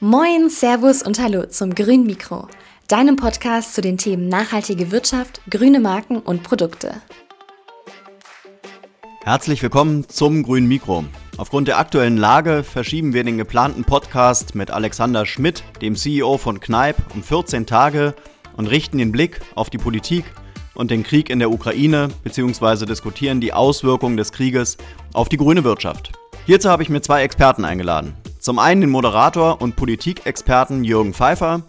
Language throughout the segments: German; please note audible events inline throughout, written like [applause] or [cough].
Moin, Servus und Hallo zum Grün Mikro, deinem Podcast zu den Themen nachhaltige Wirtschaft, grüne Marken und Produkte. Herzlich willkommen zum Grünen Mikro. Aufgrund der aktuellen Lage verschieben wir den geplanten Podcast mit Alexander Schmidt, dem CEO von Kneip, um 14 Tage und richten den Blick auf die Politik und den Krieg in der Ukraine bzw. diskutieren die Auswirkungen des Krieges auf die grüne Wirtschaft. Hierzu habe ich mir zwei Experten eingeladen. Zum einen den Moderator und Politikexperten Jürgen Pfeiffer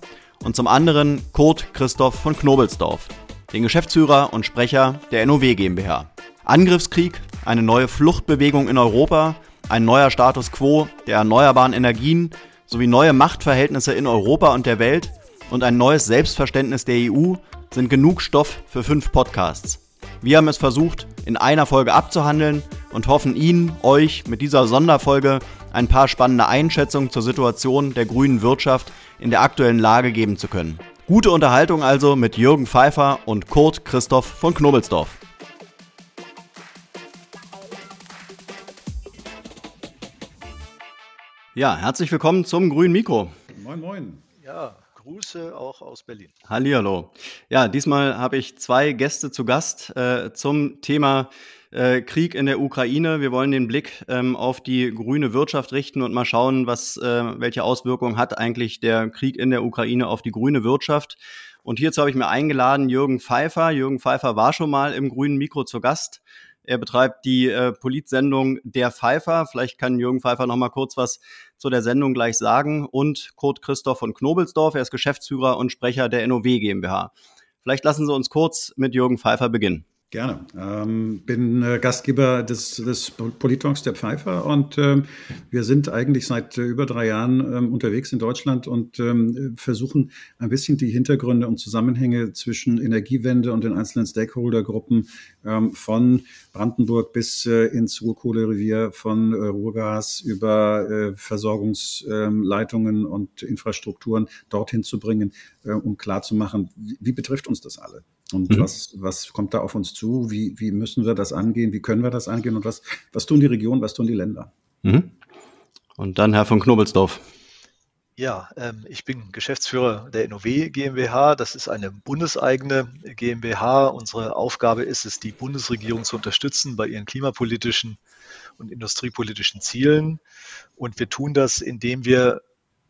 und zum anderen Kurt Christoph von Knobelsdorf, den Geschäftsführer und Sprecher der NOW GmbH. Angriffskrieg, eine neue Fluchtbewegung in Europa, ein neuer Status quo der erneuerbaren Energien sowie neue Machtverhältnisse in Europa und der Welt und ein neues Selbstverständnis der EU sind genug Stoff für fünf Podcasts. Wir haben es versucht, in einer Folge abzuhandeln und hoffen Ihnen, euch mit dieser Sonderfolge ein paar spannende Einschätzungen zur Situation der grünen Wirtschaft in der aktuellen Lage geben zu können. Gute Unterhaltung also mit Jürgen Pfeiffer und Kurt Christoph von Knobelsdorf. Ja, herzlich willkommen zum grünen Mikro. Moin, moin. Ja, Grüße auch aus Berlin. Hallihallo. Ja, diesmal habe ich zwei Gäste zu Gast äh, zum Thema äh, Krieg in der Ukraine. Wir wollen den Blick ähm, auf die grüne Wirtschaft richten und mal schauen, was, äh, welche Auswirkungen hat eigentlich der Krieg in der Ukraine auf die grüne Wirtschaft. Und hierzu habe ich mir eingeladen Jürgen Pfeiffer. Jürgen Pfeiffer war schon mal im grünen Mikro zu Gast. Er betreibt die äh, Politsendung Der Pfeiffer. Vielleicht kann Jürgen Pfeiffer noch mal kurz was zu der Sendung gleich sagen. Und Kurt Christoph von Knobelsdorf. Er ist Geschäftsführer und Sprecher der NOW GmbH. Vielleicht lassen Sie uns kurz mit Jürgen Pfeiffer beginnen. Gerne. Ähm, bin äh, Gastgeber des, des Politalks der Pfeifer und ähm, wir sind eigentlich seit äh, über drei Jahren ähm, unterwegs in Deutschland und ähm, versuchen ein bisschen die Hintergründe und Zusammenhänge zwischen Energiewende und den einzelnen Stakeholdergruppen ähm, von Brandenburg bis äh, ins Ruhrkohlerevier, von äh, Ruhrgas über äh, Versorgungsleitungen und Infrastrukturen dorthin zu bringen, äh, um klarzumachen, wie, wie betrifft uns das alle? Und mhm. was, was kommt da auf uns zu? Wie, wie müssen wir das angehen? Wie können wir das angehen? Und was, was tun die Regionen, was tun die Länder? Mhm. Und dann Herr von Knobelsdorf. Ja, ähm, ich bin Geschäftsführer der NOW GmbH. Das ist eine bundeseigene GmbH. Unsere Aufgabe ist es, die Bundesregierung zu unterstützen bei ihren klimapolitischen und industriepolitischen Zielen. Und wir tun das, indem wir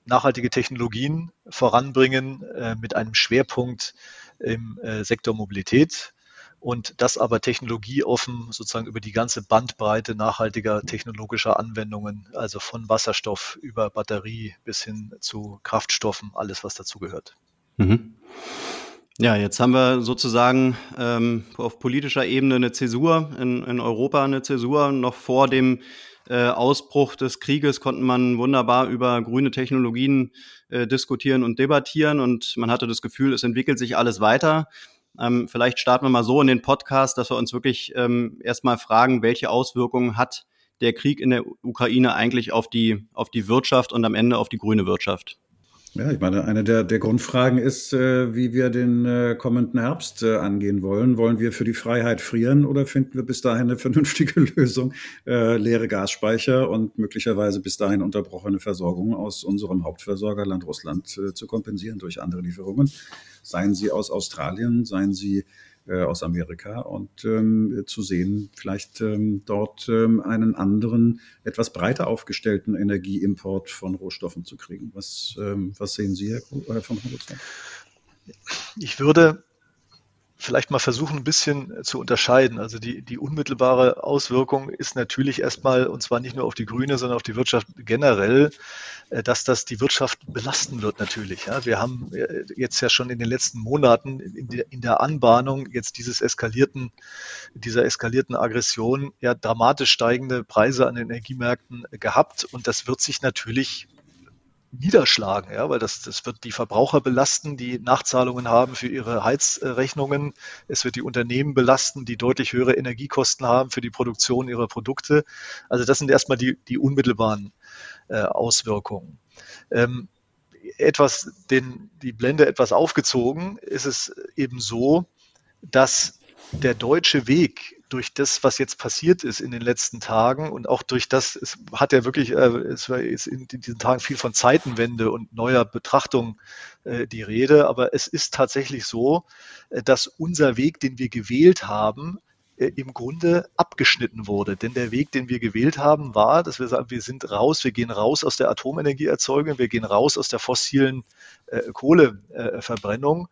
nachhaltige Technologien voranbringen äh, mit einem Schwerpunkt im äh, Sektor Mobilität und das aber technologieoffen sozusagen über die ganze Bandbreite nachhaltiger technologischer Anwendungen, also von Wasserstoff über Batterie bis hin zu Kraftstoffen, alles was dazugehört. Mhm. Ja, jetzt haben wir sozusagen ähm, auf politischer Ebene eine Zäsur, in, in Europa eine Zäsur. Noch vor dem äh, Ausbruch des Krieges konnte man wunderbar über grüne Technologien äh, diskutieren und debattieren und man hatte das Gefühl, es entwickelt sich alles weiter. Ähm, vielleicht starten wir mal so in den Podcast, dass wir uns wirklich ähm, erstmal fragen, welche Auswirkungen hat der Krieg in der Ukraine eigentlich auf die, auf die Wirtschaft und am Ende auf die grüne Wirtschaft? Ja, ich meine, eine der, der Grundfragen ist, äh, wie wir den äh, kommenden Herbst äh, angehen wollen. Wollen wir für die Freiheit frieren oder finden wir bis dahin eine [laughs] vernünftige Lösung, äh, leere Gasspeicher und möglicherweise bis dahin unterbrochene Versorgung aus unserem Hauptversorgerland Russland äh, zu kompensieren durch andere Lieferungen? Seien sie aus Australien, seien sie äh, aus Amerika und ähm, zu sehen, vielleicht ähm, dort ähm, einen anderen, etwas breiter aufgestellten Energieimport von Rohstoffen zu kriegen. Was, ähm, was sehen Sie, Herr von Hodelsberg? Ich würde vielleicht mal versuchen, ein bisschen zu unterscheiden. Also die, die unmittelbare Auswirkung ist natürlich erstmal, und zwar nicht nur auf die Grüne, sondern auf die Wirtschaft generell, äh, dass das die Wirtschaft belasten wird natürlich. Ja, wir haben äh, jetzt ja schon in den letzten Monaten in der, in der Anbahnung jetzt dieses eskalierten, dieser eskalierten Aggression ja dramatisch steigende Preise an den Energiemärkten gehabt und das wird sich natürlich niederschlagen, ja, weil das, das wird die Verbraucher belasten, die Nachzahlungen haben für ihre Heizrechnungen. Es wird die Unternehmen belasten, die deutlich höhere Energiekosten haben für die Produktion ihrer Produkte. Also das sind erstmal die, die unmittelbaren äh, Auswirkungen. Ähm, etwas, den, die Blende etwas aufgezogen, ist es eben so, dass der deutsche Weg durch das, was jetzt passiert ist in den letzten Tagen und auch durch das, es hat ja wirklich, äh, es war jetzt in diesen Tagen viel von Zeitenwende und neuer Betrachtung äh, die Rede, aber es ist tatsächlich so, äh, dass unser Weg, den wir gewählt haben, im Grunde abgeschnitten wurde. Denn der Weg, den wir gewählt haben, war, dass wir sagen, wir sind raus, wir gehen raus aus der Atomenergieerzeugung, wir gehen raus aus der fossilen äh, Kohleverbrennung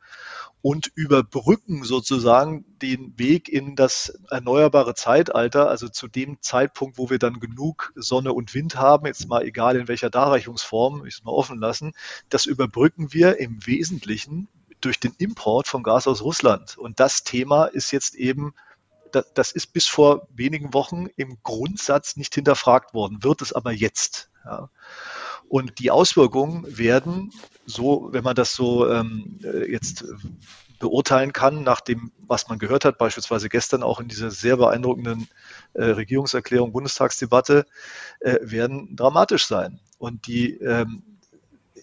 und überbrücken sozusagen den Weg in das erneuerbare Zeitalter, also zu dem Zeitpunkt, wo wir dann genug Sonne und Wind haben, jetzt mal egal in welcher Darreichungsform, ich es mal offen lassen, das überbrücken wir im Wesentlichen durch den Import von Gas aus Russland. Und das Thema ist jetzt eben das ist bis vor wenigen Wochen im Grundsatz nicht hinterfragt worden, wird es aber jetzt. Ja. Und die Auswirkungen werden so, wenn man das so ähm, äh, jetzt beurteilen kann, nach dem, was man gehört hat, beispielsweise gestern auch in dieser sehr beeindruckenden äh, Regierungserklärung, Bundestagsdebatte, äh, werden dramatisch sein. Und die ähm,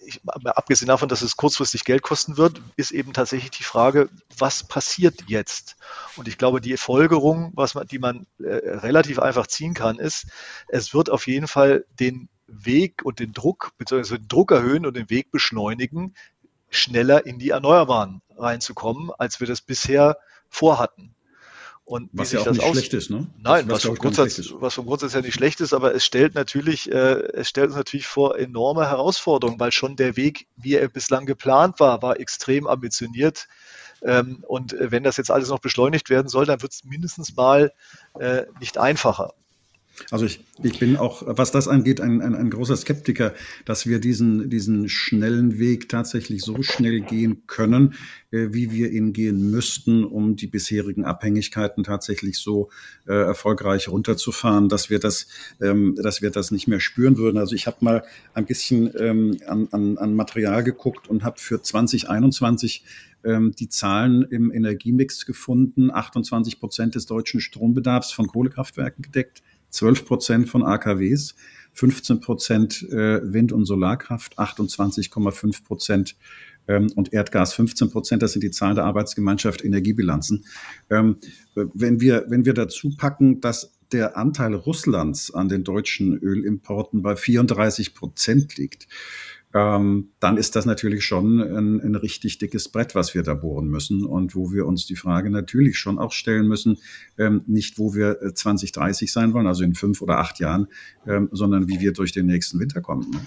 ich, abgesehen davon, dass es kurzfristig Geld kosten wird, ist eben tatsächlich die Frage, was passiert jetzt? Und ich glaube, die Folgerung, was man, die man äh, relativ einfach ziehen kann, ist, es wird auf jeden Fall den Weg und den Druck, beziehungsweise den Druck erhöhen und den Weg beschleunigen, schneller in die Erneuerbaren reinzukommen, als wir das bisher vorhatten. Und was ja auch nicht schlecht ist, ne? Nein, was, was, vom Grundsatz, was vom Grundsatz ja nicht schlecht ist, aber es stellt natürlich, äh, es stellt uns natürlich vor enorme Herausforderungen, weil schon der Weg, wie er bislang geplant war, war extrem ambitioniert. Ähm, und äh, wenn das jetzt alles noch beschleunigt werden soll, dann wird es mindestens mal äh, nicht einfacher. Also ich, ich bin auch, was das angeht, ein, ein, ein großer Skeptiker, dass wir diesen, diesen schnellen Weg tatsächlich so schnell gehen können, äh, wie wir ihn gehen müssten, um die bisherigen Abhängigkeiten tatsächlich so äh, erfolgreich runterzufahren, dass wir das, ähm, dass wir das nicht mehr spüren würden. Also ich habe mal ein bisschen ähm, an, an, an Material geguckt und habe für 2021 ähm, die Zahlen im Energiemix gefunden. 28 Prozent des deutschen Strombedarfs von Kohlekraftwerken gedeckt. 12 Prozent von AKWs, 15 Prozent äh, Wind- und Solarkraft, 28,5 Prozent ähm, und Erdgas 15 Prozent. Das sind die Zahlen der Arbeitsgemeinschaft Energiebilanzen. Ähm, wenn wir, wenn wir dazu packen, dass der Anteil Russlands an den deutschen Ölimporten bei 34 Prozent liegt, ähm, dann ist das natürlich schon ein, ein, richtig dickes Brett, was wir da bohren müssen und wo wir uns die Frage natürlich schon auch stellen müssen, ähm, nicht wo wir 2030 äh, sein wollen, also in fünf oder acht Jahren, ähm, sondern wie wir durch den nächsten Winter kommen. Ne?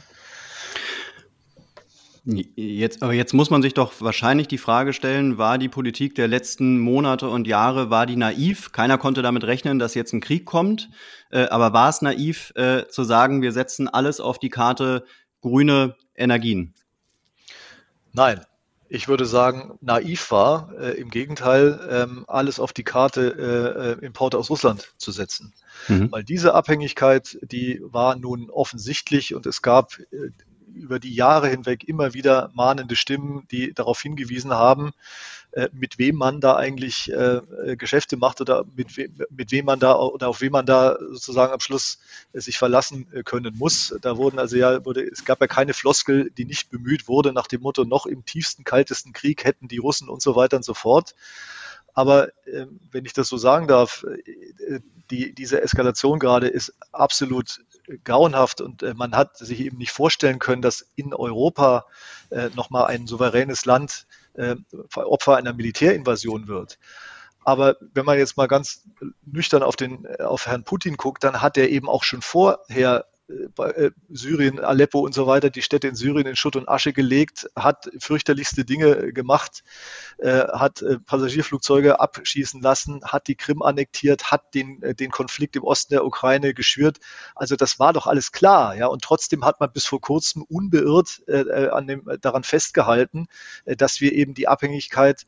Jetzt, aber jetzt muss man sich doch wahrscheinlich die Frage stellen, war die Politik der letzten Monate und Jahre, war die naiv? Keiner konnte damit rechnen, dass jetzt ein Krieg kommt. Äh, aber war es naiv äh, zu sagen, wir setzen alles auf die Karte grüne Energien? Nein, ich würde sagen, naiv war, äh, im Gegenteil, ähm, alles auf die Karte äh, äh, Importe aus Russland zu setzen. Mhm. Weil diese Abhängigkeit, die war nun offensichtlich und es gab äh, über die Jahre hinweg immer wieder mahnende Stimmen, die darauf hingewiesen haben, äh, mit wem man da eigentlich äh, äh, Geschäfte macht oder mit, we mit wem man da oder auf wem man da sozusagen am Schluss sich verlassen können muss. Da wurden also ja, wurde, es gab ja keine Floskel, die nicht bemüht wurde nach dem Motto, noch im tiefsten, kaltesten Krieg hätten die Russen und so weiter und so fort. Aber äh, wenn ich das so sagen darf, die, diese Eskalation gerade ist absolut grauenhaft und äh, man hat sich eben nicht vorstellen können, dass in Europa äh, nochmal ein souveränes Land äh, Opfer einer Militärinvasion wird. Aber wenn man jetzt mal ganz nüchtern auf, den, auf Herrn Putin guckt, dann hat er eben auch schon vorher äh, Syrien, Aleppo und so weiter, die Städte in Syrien in Schutt und Asche gelegt, hat fürchterlichste Dinge gemacht, äh, hat äh, Passagierflugzeuge abschießen lassen, hat die Krim annektiert, hat den, den Konflikt im Osten der Ukraine geschürt. Also das war doch alles klar, ja. Und trotzdem hat man bis vor kurzem unbeirrt an dem, daran festgehalten, dass wir eben die Abhängigkeit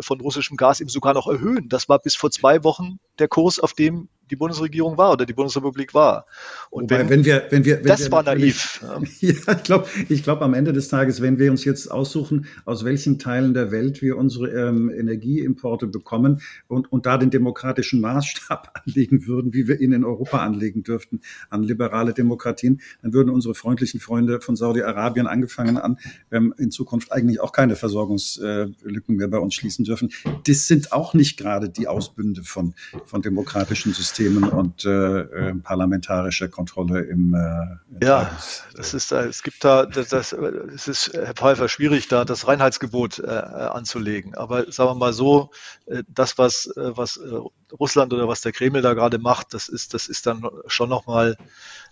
von russischem Gas eben sogar noch erhöhen. Das war bis vor zwei Wochen der Kurs, auf dem die Bundesregierung war oder die Bundesrepublik war. Und Wobei, wenn, wenn, wir, wenn wir, wenn das wir war naiv. [laughs] Ja, ich glaube, ich glaube am Ende des Tages, wenn wir uns jetzt aussuchen, aus welchen Teilen der Welt wir unsere ähm, Energieimporte bekommen und, und da den demokratischen Maßstab [laughs] anlegen würden, wie wir ihn in Europa anlegen dürften, an liberale Demokratien, dann würden unsere freundlichen Freunde von Saudi-Arabien angefangen an, ähm, in Zukunft eigentlich auch keine Versorgungslücken mehr bei uns schließen dürfen. Das sind auch nicht gerade die Ausbünde von, von demokratischen Systemen und äh, äh, parlamentarischer Kontrolle im äh, Ja, das ist, äh, es gibt da, das, das, es ist, Herr Pfeiffer, schwierig, da das Reinheitsgebot äh, anzulegen. Aber sagen wir mal so, äh, das, was, äh, was äh, Russland oder was der Kreml da gerade macht, das ist, das ist dann schon nochmal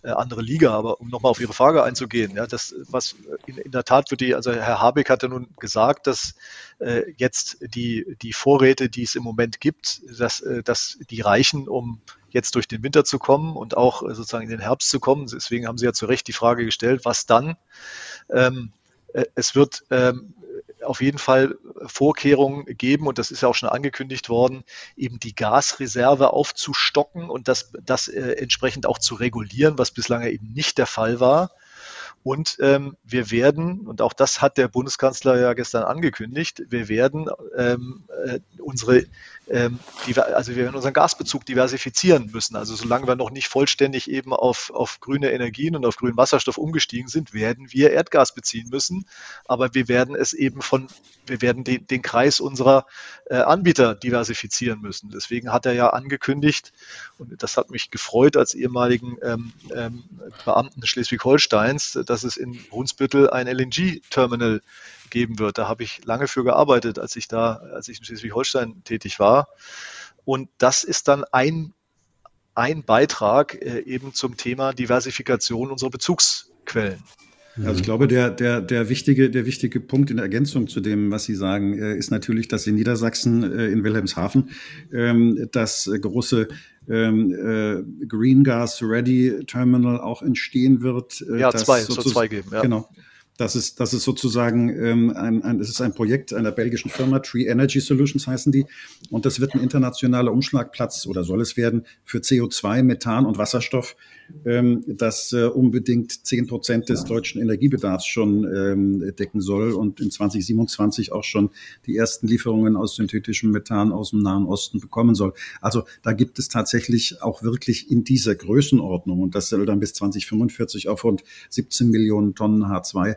äh, andere Liga. Aber um nochmal auf Ihre Frage einzugehen, ja, das, was in, in der Tat wird die, also Herr Habeck hatte nun gesagt, dass äh, jetzt die, die Vorräte, die es im Moment gibt, dass, äh, dass die reichen, um jetzt durch den Winter zu kommen und auch äh, sozusagen in den Herbst zu kommen. Deswegen haben Sie ja zu Recht die Frage gestellt, was dann? Ähm, äh, es wird ähm, auf jeden Fall Vorkehrungen geben, und das ist ja auch schon angekündigt worden, eben die Gasreserve aufzustocken und das, das äh, entsprechend auch zu regulieren, was bislang eben nicht der Fall war. Und ähm, wir werden, und auch das hat der Bundeskanzler ja gestern angekündigt, wir werden ähm, äh, unsere, die, also wir werden unseren Gasbezug diversifizieren müssen. Also solange wir noch nicht vollständig eben auf, auf grüne Energien und auf grünen Wasserstoff umgestiegen sind, werden wir Erdgas beziehen müssen. Aber wir werden es eben von, wir werden den, den Kreis unserer äh, Anbieter diversifizieren müssen. Deswegen hat er ja angekündigt, und das hat mich gefreut als ehemaligen ähm, ähm, Beamten Schleswig-Holsteins, dass es in Brunsbüttel ein LNG-Terminal geben wird. Da habe ich lange für gearbeitet, als ich da, als ich in Schleswig-Holstein tätig war. Und das ist dann ein, ein Beitrag äh, eben zum Thema Diversifikation unserer Bezugsquellen. Also ich glaube, der, der, der, wichtige, der wichtige Punkt in Ergänzung zu dem, was Sie sagen, äh, ist natürlich, dass in Niedersachsen, äh, in Wilhelmshaven, ähm, das große ähm, äh, Green Gas Ready Terminal auch entstehen wird. Ja, zwei, so zwei geben. Ja. Genau. Das ist, das ist sozusagen ähm, ein, ein, das ist ein Projekt einer belgischen Firma, Tree Energy Solutions heißen die. Und das wird ein internationaler Umschlagplatz oder soll es werden für CO2, Methan und Wasserstoff ähm, das äh, unbedingt zehn Prozent des deutschen Energiebedarfs schon ähm, decken soll und in 2027 auch schon die ersten Lieferungen aus synthetischem Methan aus dem Nahen Osten bekommen soll. Also da gibt es tatsächlich auch wirklich in dieser Größenordnung und das soll dann bis 2045 auf rund 17 Millionen Tonnen H2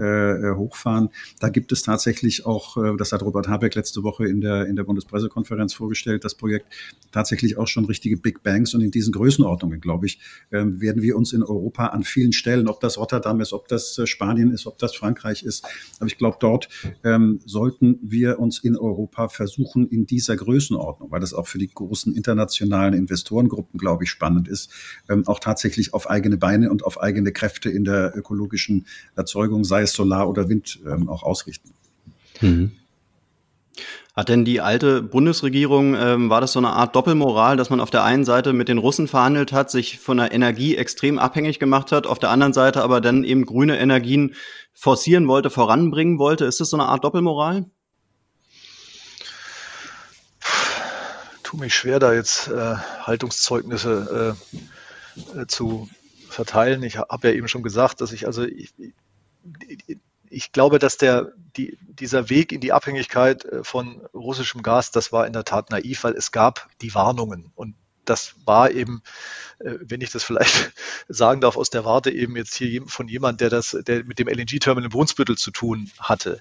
äh, äh, hochfahren. Da gibt es tatsächlich auch, äh, das hat Robert Habeck letzte Woche in der, in der Bundespressekonferenz vorgestellt, das Projekt tatsächlich auch schon richtige Big Bangs und in diesen Größenordnungen, glaube ich, äh, werden wir uns in Europa an vielen Stellen, ob das Rotterdam ist, ob das Spanien ist, ob das Frankreich ist, aber ich glaube, dort ähm, sollten wir uns in Europa versuchen, in dieser Größenordnung, weil das auch für die großen internationalen Investorengruppen, glaube ich, spannend ist, ähm, auch tatsächlich auf eigene Beine und auf eigene Kräfte in der ökologischen Erzeugung, sei es Solar oder Wind ähm, auch ausrichten. Mhm. Hat denn die alte Bundesregierung, ähm, war das so eine Art Doppelmoral, dass man auf der einen Seite mit den Russen verhandelt hat, sich von der Energie extrem abhängig gemacht hat, auf der anderen Seite aber dann eben grüne Energien forcieren wollte, voranbringen wollte? Ist das so eine Art Doppelmoral? Tu mich schwer, da jetzt äh, Haltungszeugnisse äh, äh, zu verteilen. Ich habe ja eben schon gesagt, dass ich also ich, ich glaube, dass der, die, dieser Weg in die Abhängigkeit äh, von russischem Gas, das war in der Tat naiv, weil es gab die Warnungen. Und das war eben, äh, wenn ich das vielleicht [laughs] sagen darf, aus der Warte eben jetzt hier von jemand, der das, der mit dem LNG-Terminal in Brunsbüttel zu tun hatte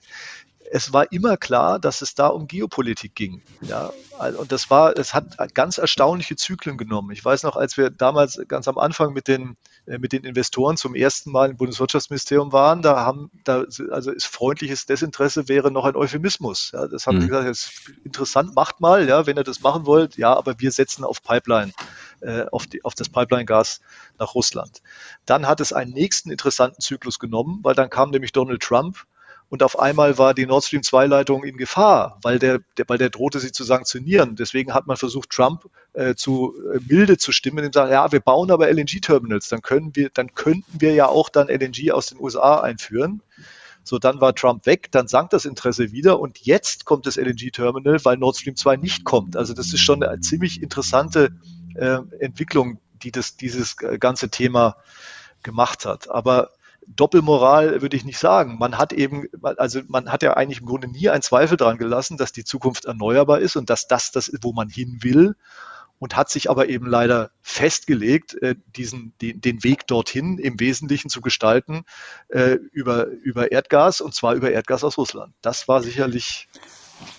es war immer klar, dass es da um Geopolitik ging. Ja, und das war, es hat ganz erstaunliche Zyklen genommen. Ich weiß noch, als wir damals ganz am Anfang mit den, äh, mit den Investoren zum ersten Mal im Bundeswirtschaftsministerium waren, da haben, da, also ist freundliches Desinteresse wäre noch ein Euphemismus. Ja, das haben mhm. sie gesagt, das ist interessant, macht mal, ja, wenn ihr das machen wollt, ja, aber wir setzen auf Pipeline, äh, auf, die, auf das Pipeline-Gas nach Russland. Dann hat es einen nächsten interessanten Zyklus genommen, weil dann kam nämlich Donald Trump und auf einmal war die Nord Stream 2 Leitung in Gefahr, weil der, der, weil der drohte sie zu sanktionieren. Deswegen hat man versucht, Trump äh, zu äh, milde zu stimmen, indem sagt, ja, wir bauen aber LNG-Terminals, dann können wir, dann könnten wir ja auch dann LNG aus den USA einführen. So, dann war Trump weg, dann sank das Interesse wieder und jetzt kommt das LNG-Terminal, weil Nord Stream 2 nicht kommt. Also das ist schon eine ziemlich interessante äh, Entwicklung, die das, dieses ganze Thema gemacht hat. Aber Doppelmoral würde ich nicht sagen. Man hat eben, also man hat ja eigentlich im Grunde nie einen Zweifel daran gelassen, dass die Zukunft erneuerbar ist und dass das das ist, wo man hin will und hat sich aber eben leider festgelegt, äh, diesen, den, den Weg dorthin im Wesentlichen zu gestalten äh, über, über Erdgas und zwar über Erdgas aus Russland. Das war sicherlich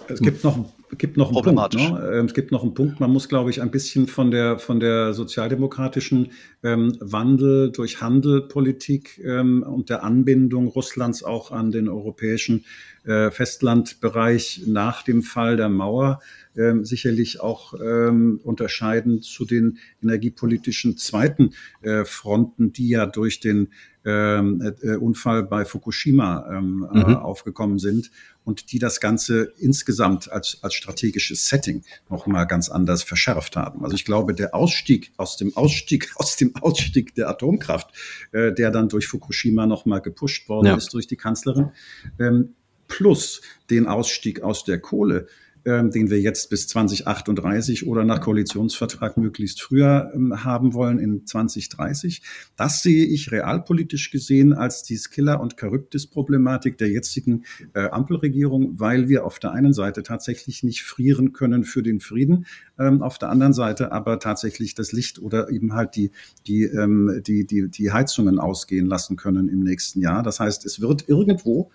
es gibt noch, gibt noch einen Punkt. Ne? Ähm, es gibt noch einen Punkt. Man muss, glaube ich, ein bisschen von der, von der sozialdemokratischen ähm, Wandel durch Handelpolitik ähm, und der Anbindung Russlands auch an den europäischen äh, Festlandbereich nach dem Fall der Mauer ähm, sicherlich auch ähm, unterscheiden zu den energiepolitischen zweiten äh, Fronten, die ja durch den ähm, äh, Unfall bei Fukushima ähm, mhm. äh, aufgekommen sind und die das Ganze insgesamt als, als strategisches Setting noch mal ganz anders verschärft haben. Also ich glaube, der Ausstieg aus dem Ausstieg [laughs] aus dem Ausstieg der Atomkraft, äh, der dann durch Fukushima noch mal gepusht worden ja. ist durch die Kanzlerin, ähm, plus den Ausstieg aus der Kohle, ähm, den wir jetzt bis 2038 oder nach Koalitionsvertrag möglichst früher ähm, haben wollen in 2030. Das sehe ich realpolitisch gesehen als die Skiller- und Charybdis-Problematik der jetzigen äh, Ampelregierung, weil wir auf der einen Seite tatsächlich nicht frieren können für den Frieden, ähm, auf der anderen Seite aber tatsächlich das Licht oder eben halt die, die, ähm, die, die, die Heizungen ausgehen lassen können im nächsten Jahr. Das heißt, es wird irgendwo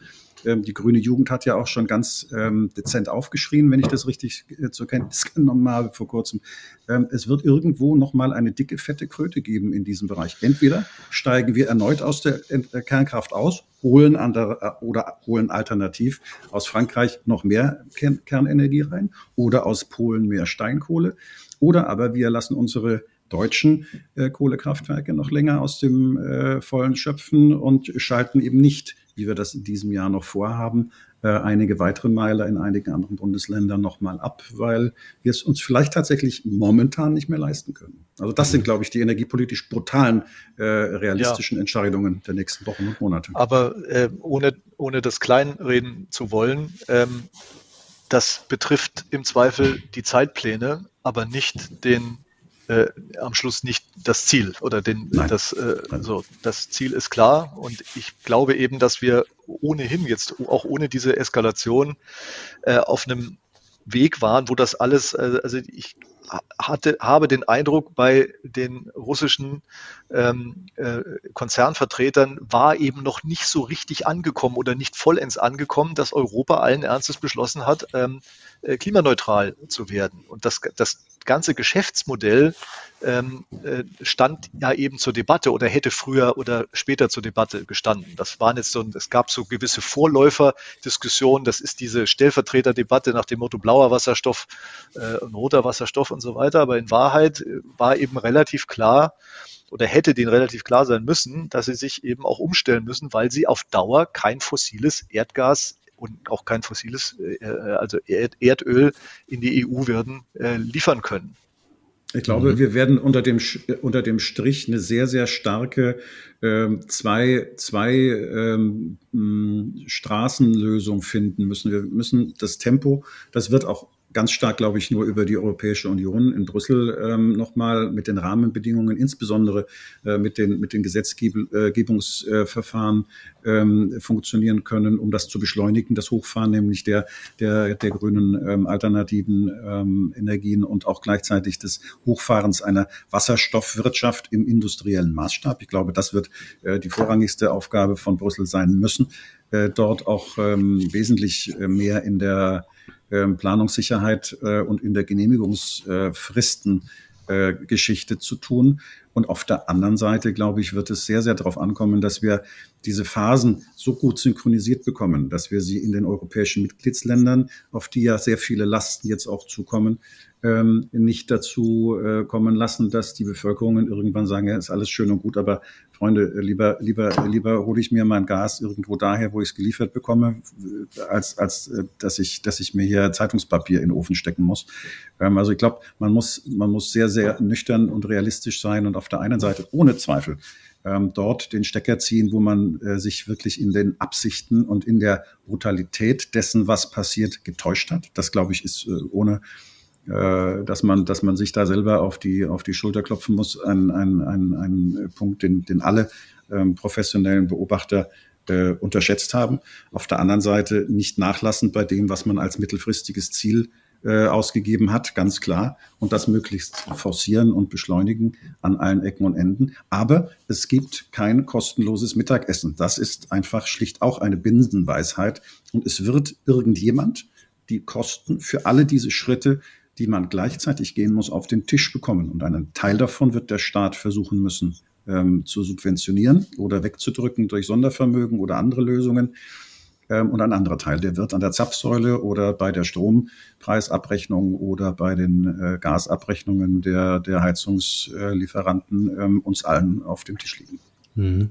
die grüne Jugend hat ja auch schon ganz ähm, dezent aufgeschrien, wenn ich das richtig äh, zur Kenntnis [laughs] genommen habe vor kurzem. Ähm, es wird irgendwo nochmal eine dicke, fette Kröte geben in diesem Bereich. Entweder steigen wir erneut aus der äh, Kernkraft aus, holen andere, äh, oder holen alternativ aus Frankreich noch mehr Kern Kernenergie rein oder aus Polen mehr Steinkohle. Oder aber wir lassen unsere deutschen äh, Kohlekraftwerke noch länger aus dem äh, vollen schöpfen und schalten eben nicht wie wir das in diesem Jahr noch vorhaben, äh, einige weitere Meiler in einigen anderen Bundesländern nochmal ab, weil wir es uns vielleicht tatsächlich momentan nicht mehr leisten können. Also das sind, glaube ich, die energiepolitisch brutalen, äh, realistischen ja. Entscheidungen der nächsten Wochen und Monate. Aber äh, ohne, ohne das kleinreden zu wollen, ähm, das betrifft im Zweifel die Zeitpläne, aber nicht den äh, am Schluss nicht das Ziel oder den, das, äh, also das Ziel ist klar und ich glaube eben, dass wir ohnehin jetzt auch ohne diese Eskalation äh, auf einem Weg waren, wo das alles, äh, also ich hatte, habe den Eindruck, bei den russischen ähm, äh, Konzernvertretern war eben noch nicht so richtig angekommen oder nicht vollends angekommen, dass Europa allen Ernstes beschlossen hat, ähm, äh, klimaneutral zu werden. Und das, das ganze Geschäftsmodell ähm, äh, stand ja eben zur Debatte oder hätte früher oder später zur Debatte gestanden. Das waren jetzt so, es gab so gewisse Vorläuferdiskussionen. Das ist diese Stellvertreterdebatte nach dem Motto blauer Wasserstoff äh, und roter Wasserstoff und so weiter. Aber in Wahrheit äh, war eben relativ klar, oder hätte denen relativ klar sein müssen, dass sie sich eben auch umstellen müssen, weil sie auf Dauer kein fossiles Erdgas und auch kein fossiles, äh, also Erdöl in die EU werden äh, liefern können. Ich glaube, mhm. wir werden unter dem, unter dem Strich eine sehr, sehr starke ähm, zwei, zwei ähm, Straßenlösung finden müssen. Wir müssen das Tempo, das wird auch ganz stark, glaube ich, nur über die Europäische Union in Brüssel ähm, nochmal mit den Rahmenbedingungen, insbesondere äh, mit den, mit den Gesetzgebungsverfahren äh, ähm, funktionieren können, um das zu beschleunigen, das Hochfahren nämlich der, der, der grünen ähm, alternativen ähm, Energien und auch gleichzeitig des Hochfahrens einer Wasserstoffwirtschaft im industriellen Maßstab. Ich glaube, das wird äh, die vorrangigste Aufgabe von Brüssel sein müssen, äh, dort auch ähm, wesentlich äh, mehr in der Planungssicherheit äh, und in der Genehmigungsfristen äh, zu tun. Und auf der anderen Seite, glaube ich, wird es sehr, sehr darauf ankommen, dass wir diese Phasen so gut synchronisiert bekommen, dass wir sie in den europäischen Mitgliedsländern, auf die ja sehr viele Lasten jetzt auch zukommen, ähm, nicht dazu äh, kommen lassen, dass die Bevölkerungen irgendwann sagen, ja, ist alles schön und gut, aber Freunde, lieber, lieber, lieber hole ich mir mein Gas irgendwo daher, wo ich es geliefert bekomme, als, als äh, dass ich, dass ich mir hier Zeitungspapier in den Ofen stecken muss. Ähm, also ich glaube, man muss, man muss sehr, sehr nüchtern und realistisch sein und auf der einen Seite ohne Zweifel ähm, dort den Stecker ziehen, wo man äh, sich wirklich in den Absichten und in der Brutalität dessen, was passiert, getäuscht hat. Das, glaube ich, ist äh, ohne äh, dass man, dass man sich da selber auf die, auf die Schulter klopfen muss, ein, ein, ein, ein Punkt, den, den alle ähm, professionellen Beobachter äh, unterschätzt haben. Auf der anderen Seite nicht nachlassend bei dem, was man als mittelfristiges Ziel äh, ausgegeben hat, ganz klar. Und das möglichst forcieren und beschleunigen an allen Ecken und Enden. Aber es gibt kein kostenloses Mittagessen. Das ist einfach schlicht auch eine Binsenweisheit. Und es wird irgendjemand die Kosten für alle diese Schritte die man gleichzeitig gehen muss, auf den Tisch bekommen. Und einen Teil davon wird der Staat versuchen müssen ähm, zu subventionieren oder wegzudrücken durch Sondervermögen oder andere Lösungen. Ähm, und ein anderer Teil, der wird an der Zapfsäule oder bei der Strompreisabrechnung oder bei den äh, Gasabrechnungen der, der Heizungslieferanten ähm, uns allen auf dem Tisch liegen. Mhm.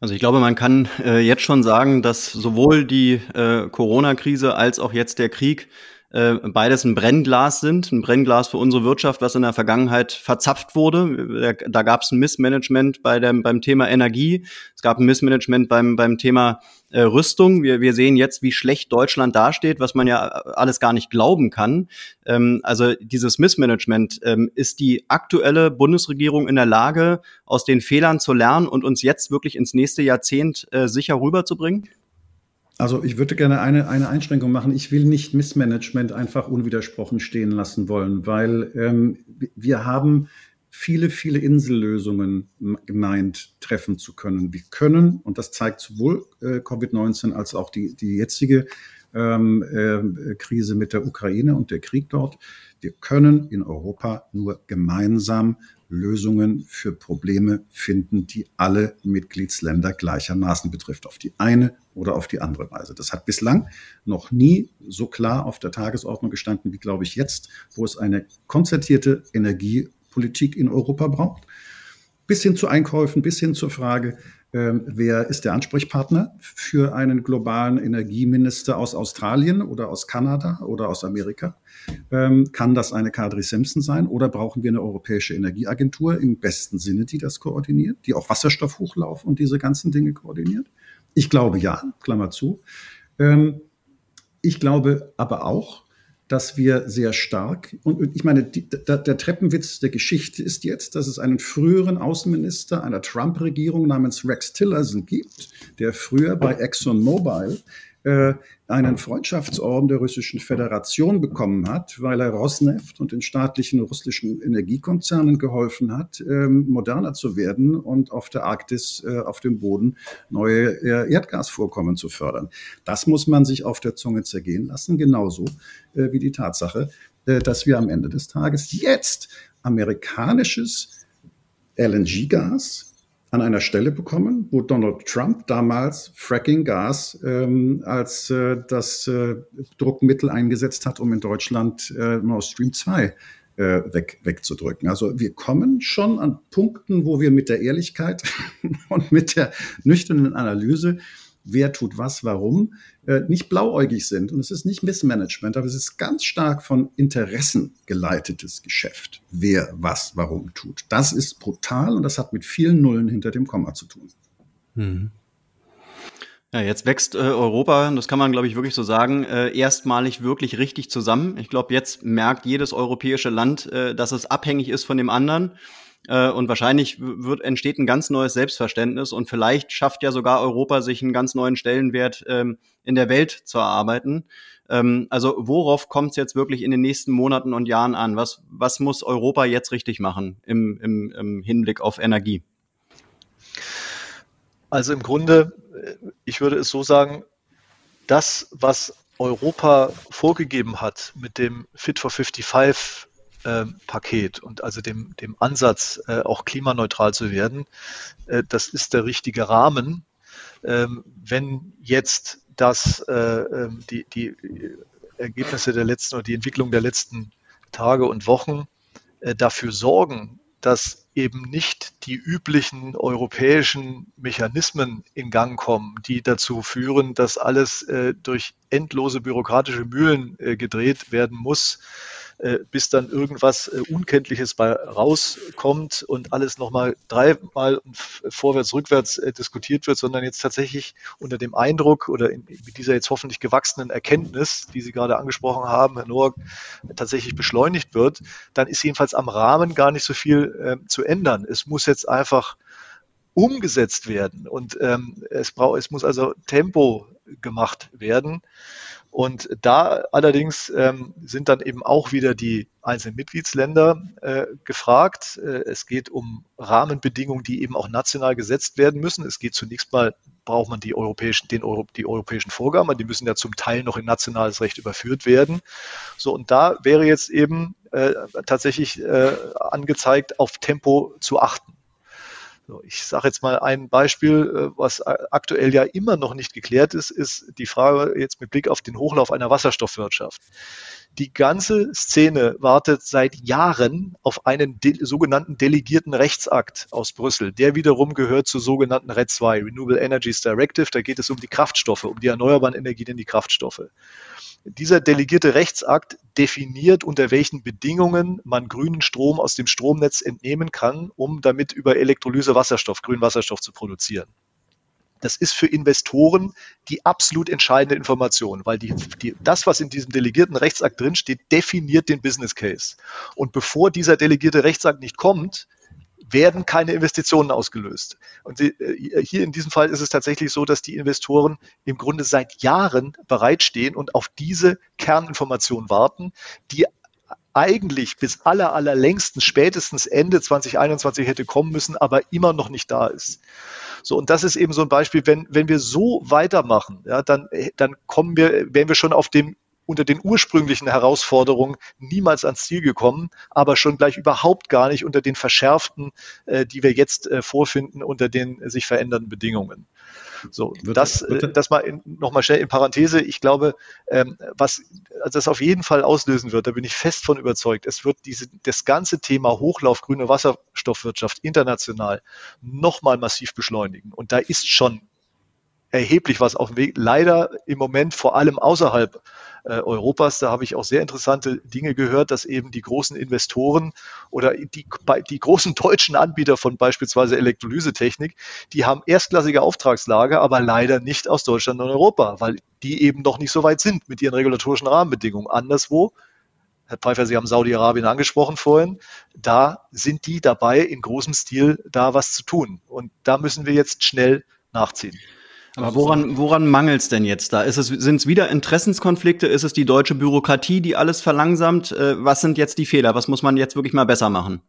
Also ich glaube, man kann äh, jetzt schon sagen, dass sowohl die äh, Corona-Krise als auch jetzt der Krieg äh, beides ein Brennglas sind, ein Brennglas für unsere Wirtschaft, was in der Vergangenheit verzapft wurde. Da, da gab es ein Missmanagement bei dem, beim Thema Energie, es gab ein Missmanagement beim, beim Thema äh, Rüstung. Wir, wir sehen jetzt, wie schlecht Deutschland dasteht, was man ja alles gar nicht glauben kann. Ähm, also dieses Missmanagement, ähm, ist die aktuelle Bundesregierung in der Lage, aus den Fehlern zu lernen und uns jetzt wirklich ins nächste Jahrzehnt äh, sicher rüberzubringen? Also ich würde gerne eine, eine Einschränkung machen. Ich will nicht Missmanagement einfach unwidersprochen stehen lassen wollen, weil ähm, wir haben viele, viele Insellösungen gemeint, treffen zu können. Wir können, und das zeigt sowohl äh, Covid-19 als auch die, die jetzige ähm, äh, Krise mit der Ukraine und der Krieg dort, wir können in Europa nur gemeinsam Lösungen für Probleme finden, die alle Mitgliedsländer gleichermaßen betrifft, auf die eine oder auf die andere Weise. Das hat bislang noch nie so klar auf der Tagesordnung gestanden wie, glaube ich, jetzt, wo es eine konzertierte Energiepolitik in Europa braucht. Bis hin zu Einkäufen, bis hin zur Frage, ähm, wer ist der Ansprechpartner für einen globalen Energieminister aus Australien oder aus Kanada oder aus Amerika? Ähm, kann das eine Kadri Simpson sein oder brauchen wir eine europäische Energieagentur im besten Sinne, die das koordiniert, die auch Wasserstoffhochlauf und diese ganzen Dinge koordiniert? Ich glaube ja, Klammer zu. Ähm, ich glaube aber auch, dass wir sehr stark, und ich meine, die, der, der, Treppenwitz der Geschichte ist jetzt, dass es einen früheren Außenminister einer Trump-Regierung namens Rex Tillerson gibt, der früher bei ExxonMobil äh, einen Freundschaftsorden der Russischen Föderation bekommen hat, weil er Rosneft und den staatlichen russischen Energiekonzernen geholfen hat, ähm, moderner zu werden und auf der Arktis, äh, auf dem Boden neue äh, Erdgasvorkommen zu fördern. Das muss man sich auf der Zunge zergehen lassen, genauso äh, wie die Tatsache, dass wir am Ende des Tages jetzt amerikanisches LNG-Gas an einer Stelle bekommen, wo Donald Trump damals Fracking-Gas ähm, als äh, das äh, Druckmittel eingesetzt hat, um in Deutschland äh, Nord Stream 2 äh, weg, wegzudrücken. Also wir kommen schon an Punkten, wo wir mit der Ehrlichkeit [laughs] und mit der nüchternen Analyse wer tut was, warum, äh, nicht blauäugig sind. Und es ist nicht Missmanagement, aber es ist ganz stark von Interessen geleitetes Geschäft, wer was, warum tut. Das ist brutal und das hat mit vielen Nullen hinter dem Komma zu tun. Mhm. Ja, jetzt wächst äh, Europa, das kann man, glaube ich, wirklich so sagen, äh, erstmalig wirklich richtig zusammen. Ich glaube, jetzt merkt jedes europäische Land, äh, dass es abhängig ist von dem anderen. Äh, und wahrscheinlich wird, entsteht ein ganz neues Selbstverständnis und vielleicht schafft ja sogar Europa sich einen ganz neuen Stellenwert ähm, in der Welt zu erarbeiten. Ähm, also worauf kommt es jetzt wirklich in den nächsten Monaten und Jahren an? Was, was muss Europa jetzt richtig machen im, im, im Hinblick auf Energie? Also im Grunde, äh, ich würde es so sagen, das, was Europa vorgegeben hat mit dem Fit for 55 ähm, Paket und also dem, dem Ansatz, äh, auch klimaneutral zu werden, äh, das ist der richtige Rahmen. Ähm, wenn jetzt das, äh, ähm, die, die Ergebnisse der letzten oder die Entwicklung der letzten Tage und Wochen äh, dafür sorgen, dass eben nicht die üblichen europäischen Mechanismen in Gang kommen, die dazu führen, dass alles äh, durch endlose bürokratische Mühlen äh, gedreht werden muss, äh, bis dann irgendwas äh, Unkenntliches bei rauskommt und alles nochmal dreimal vorwärts, rückwärts äh, diskutiert wird, sondern jetzt tatsächlich unter dem Eindruck oder in, mit dieser jetzt hoffentlich gewachsenen Erkenntnis, die Sie gerade angesprochen haben, Herr Noack, tatsächlich beschleunigt wird, dann ist jedenfalls am Rahmen gar nicht so viel äh, zu ändern. Es muss jetzt einfach umgesetzt werden und ähm, es, braucht, es muss also Tempo gemacht werden. Und da allerdings ähm, sind dann eben auch wieder die einzelnen Mitgliedsländer äh, gefragt. Äh, es geht um Rahmenbedingungen, die eben auch national gesetzt werden müssen. Es geht zunächst mal, braucht man die europäischen, den Euro, die europäischen Vorgaben, die müssen ja zum Teil noch in nationales Recht überführt werden. So, und da wäre jetzt eben äh, tatsächlich äh, angezeigt, auf Tempo zu achten. Ich sage jetzt mal ein Beispiel, äh, was aktuell ja immer noch nicht geklärt ist, ist die Frage jetzt mit Blick auf den Hochlauf einer Wasserstoffwirtschaft. Die ganze Szene wartet seit Jahren auf einen de sogenannten delegierten Rechtsakt aus Brüssel. Der wiederum gehört zur sogenannten RED 2, Renewable Energies Directive. Da geht es um die Kraftstoffe, um die erneuerbaren Energien in die Kraftstoffe. Dieser delegierte Rechtsakt definiert, unter welchen Bedingungen man grünen Strom aus dem Stromnetz entnehmen kann, um damit über Elektrolyse Wasserstoff, grünen Wasserstoff zu produzieren. Das ist für Investoren die absolut entscheidende Information, weil die, die, das, was in diesem delegierten Rechtsakt drinsteht, definiert den Business Case. Und bevor dieser delegierte Rechtsakt nicht kommt, werden keine Investitionen ausgelöst. Und äh, hier in diesem Fall ist es tatsächlich so, dass die Investoren im Grunde seit Jahren bereitstehen und auf diese Kerninformationen warten, die eigentlich bis aller, allerlängstens spätestens Ende 2021 hätte kommen müssen, aber immer noch nicht da ist. So, und das ist eben so ein Beispiel, wenn, wenn wir so weitermachen, ja, dann, dann kommen wir, werden wir schon auf dem unter den ursprünglichen Herausforderungen niemals ans Ziel gekommen, aber schon gleich überhaupt gar nicht unter den verschärften, äh, die wir jetzt äh, vorfinden, unter den äh, sich verändernden Bedingungen. So, wird, das, wird, das mal nochmal schnell in Parenthese. Ich glaube, ähm, was das auf jeden Fall auslösen wird, da bin ich fest von überzeugt, es wird diese, das ganze Thema Hochlauf grüne Wasserstoffwirtschaft international nochmal massiv beschleunigen. Und da ist schon erheblich was auf dem Weg. Leider im Moment vor allem außerhalb äh, Europas. Da habe ich auch sehr interessante Dinge gehört, dass eben die großen Investoren oder die, die großen [laughs] deutschen Anbieter von beispielsweise Elektrolysetechnik, die haben erstklassige Auftragslage, aber leider nicht aus Deutschland und Europa, weil die eben noch nicht so weit sind mit ihren regulatorischen Rahmenbedingungen. Anderswo Herr Pfeiffer, Sie haben Saudi-Arabien angesprochen vorhin. Da sind die dabei, in großem Stil da was zu tun. Und da müssen wir jetzt schnell nachziehen. Aber woran, woran mangelt es denn jetzt da? Es, sind es wieder Interessenskonflikte? Ist es die deutsche Bürokratie, die alles verlangsamt? Äh, was sind jetzt die Fehler? Was muss man jetzt wirklich mal besser machen?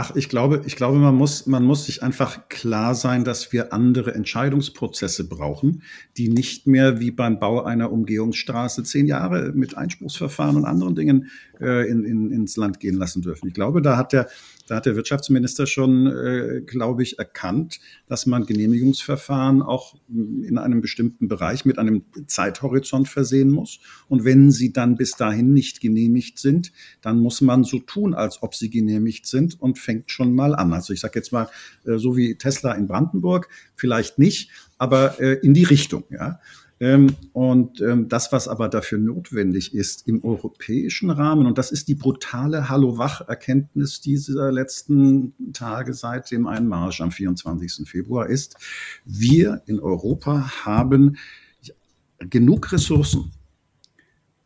Ach, ich glaube, ich glaube, man muss, man muss sich einfach klar sein, dass wir andere Entscheidungsprozesse brauchen, die nicht mehr wie beim Bau einer Umgehungsstraße zehn Jahre mit Einspruchsverfahren und anderen Dingen äh, in, in, ins Land gehen lassen dürfen. Ich glaube, da hat der da hat der Wirtschaftsminister schon, äh, glaube ich, erkannt, dass man Genehmigungsverfahren auch in einem bestimmten Bereich mit einem Zeithorizont versehen muss. Und wenn sie dann bis dahin nicht genehmigt sind, dann muss man so tun, als ob sie genehmigt sind und fängt schon mal an. Also ich sage jetzt mal, äh, so wie Tesla in Brandenburg, vielleicht nicht, aber äh, in die Richtung. Ja. Ähm, und ähm, das, was aber dafür notwendig ist im europäischen Rahmen, und das ist die brutale Hallo-Wach-Erkenntnis dieser letzten Tage seit dem Einmarsch am 24. Februar, ist, wir in Europa haben genug Ressourcen,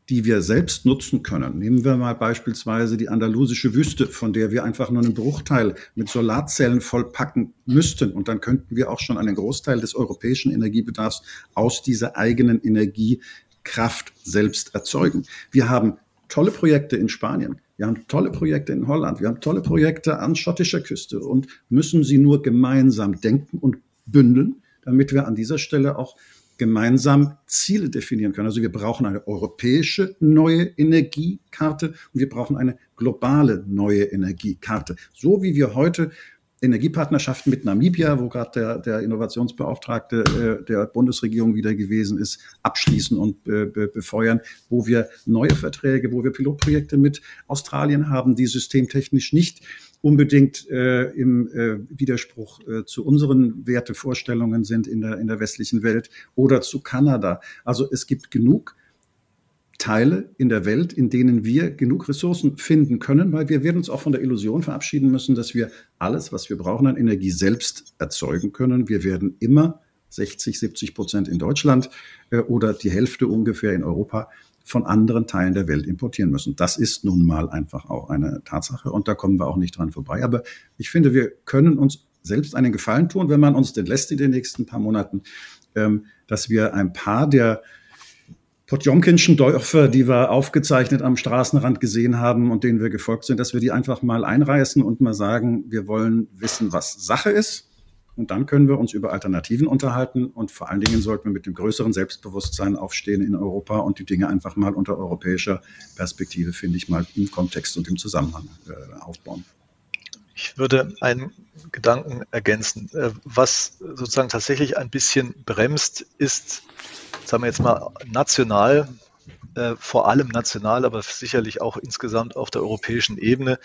die wir selbst nutzen können. Nehmen wir mal beispielsweise die andalusische Wüste, von der wir einfach nur einen Bruchteil mit Solarzellen vollpacken müssten. Und dann könnten wir auch schon einen Großteil des europäischen Energiebedarfs aus dieser eigenen Energiekraft selbst erzeugen. Wir haben tolle Projekte in Spanien. Wir haben tolle Projekte in Holland. Wir haben tolle Projekte an schottischer Küste und müssen sie nur gemeinsam denken und bündeln, damit wir an dieser Stelle auch gemeinsam Ziele definieren können. Also wir brauchen eine europäische neue Energiekarte und wir brauchen eine globale neue Energiekarte. So wie wir heute Energiepartnerschaften mit Namibia, wo gerade der, der Innovationsbeauftragte äh, der Bundesregierung wieder gewesen ist, abschließen und äh, befeuern, wo wir neue Verträge, wo wir Pilotprojekte mit Australien haben, die systemtechnisch nicht unbedingt äh, im äh, Widerspruch äh, zu unseren Wertevorstellungen sind in der, in der westlichen Welt oder zu Kanada. Also es gibt genug Teile in der Welt, in denen wir genug Ressourcen finden können, weil wir werden uns auch von der Illusion verabschieden müssen, dass wir alles, was wir brauchen an Energie selbst erzeugen können. Wir werden immer 60, 70 Prozent in Deutschland äh, oder die Hälfte ungefähr in Europa von anderen Teilen der Welt importieren müssen. Das ist nun mal einfach auch eine Tatsache und da kommen wir auch nicht dran vorbei. Aber ich finde, wir können uns selbst einen Gefallen tun, wenn man uns denn lässt in den nächsten paar Monaten, ähm, dass wir ein paar der Potjomkinschen Dörfer, die wir aufgezeichnet am Straßenrand gesehen haben und denen wir gefolgt sind, dass wir die einfach mal einreißen und mal sagen, wir wollen wissen, was Sache ist. Und dann können wir uns über Alternativen unterhalten. Und vor allen Dingen sollten wir mit dem größeren Selbstbewusstsein aufstehen in Europa und die Dinge einfach mal unter europäischer Perspektive, finde ich, mal im Kontext und im Zusammenhang äh, aufbauen. Ich würde einen Gedanken ergänzen. Äh, was sozusagen tatsächlich ein bisschen bremst, ist sagen wir jetzt mal national, äh, vor allem national, aber sicherlich auch insgesamt auf der europäischen Ebene,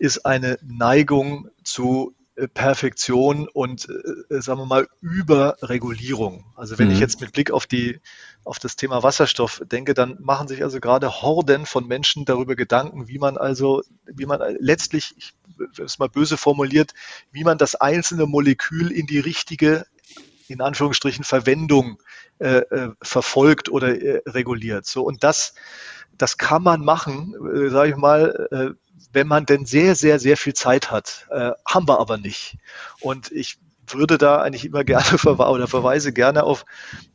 ist eine Neigung zu Perfektion und, äh, sagen wir mal, Überregulierung. Also wenn mhm. ich jetzt mit Blick auf die, auf das Thema Wasserstoff denke, dann machen sich also gerade Horden von Menschen darüber Gedanken, wie man also, wie man letztlich, ich es mal böse formuliert, wie man das einzelne Molekül in die richtige in Anführungsstrichen Verwendung äh, äh, verfolgt oder äh, reguliert. So und das, das kann man machen, äh, sage ich mal, äh, wenn man denn sehr, sehr, sehr viel Zeit hat. Äh, haben wir aber nicht. Und ich würde da eigentlich immer gerne [laughs] verwe oder verweise gerne auf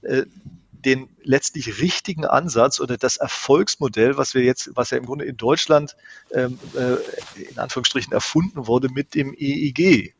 äh, den letztlich richtigen Ansatz oder das Erfolgsmodell, was wir jetzt, was ja im Grunde in Deutschland ähm, äh, in Anführungsstrichen erfunden wurde mit dem EEG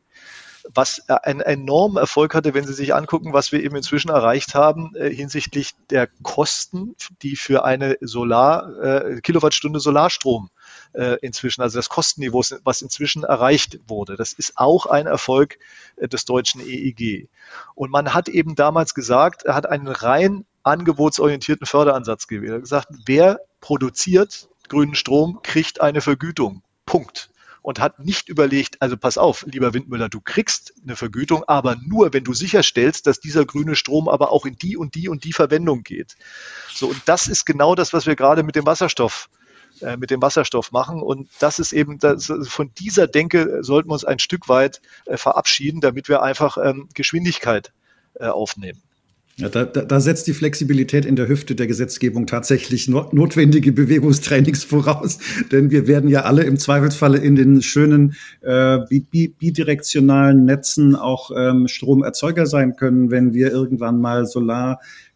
was einen enormen Erfolg hatte, wenn Sie sich angucken, was wir eben inzwischen erreicht haben äh, hinsichtlich der Kosten, die für eine Solar, äh, Kilowattstunde Solarstrom äh, inzwischen, also das Kostenniveau, was inzwischen erreicht wurde. Das ist auch ein Erfolg äh, des deutschen EEG. Und man hat eben damals gesagt, er hat einen rein angebotsorientierten Förderansatz gewählt. Er hat gesagt, wer produziert grünen Strom, kriegt eine Vergütung. Punkt und hat nicht überlegt, also pass auf, lieber Windmüller, du kriegst eine Vergütung, aber nur, wenn du sicherstellst, dass dieser grüne Strom aber auch in die und die und die Verwendung geht. So, und das ist genau das, was wir gerade mit dem Wasserstoff äh, mit dem Wasserstoff machen. Und das ist eben, das, von dieser Denke sollten wir uns ein Stück weit äh, verabschieden, damit wir einfach ähm, Geschwindigkeit äh, aufnehmen. Ja, da, da, da setzt die Flexibilität in der Hüfte der Gesetzgebung tatsächlich no notwendige Bewegungstrainings [laughs] voraus, denn wir werden ja alle im Zweifelsfalle in den schönen äh, bidirektionalen Netzen auch ähm, Stromerzeuger sein können, wenn wir irgendwann mal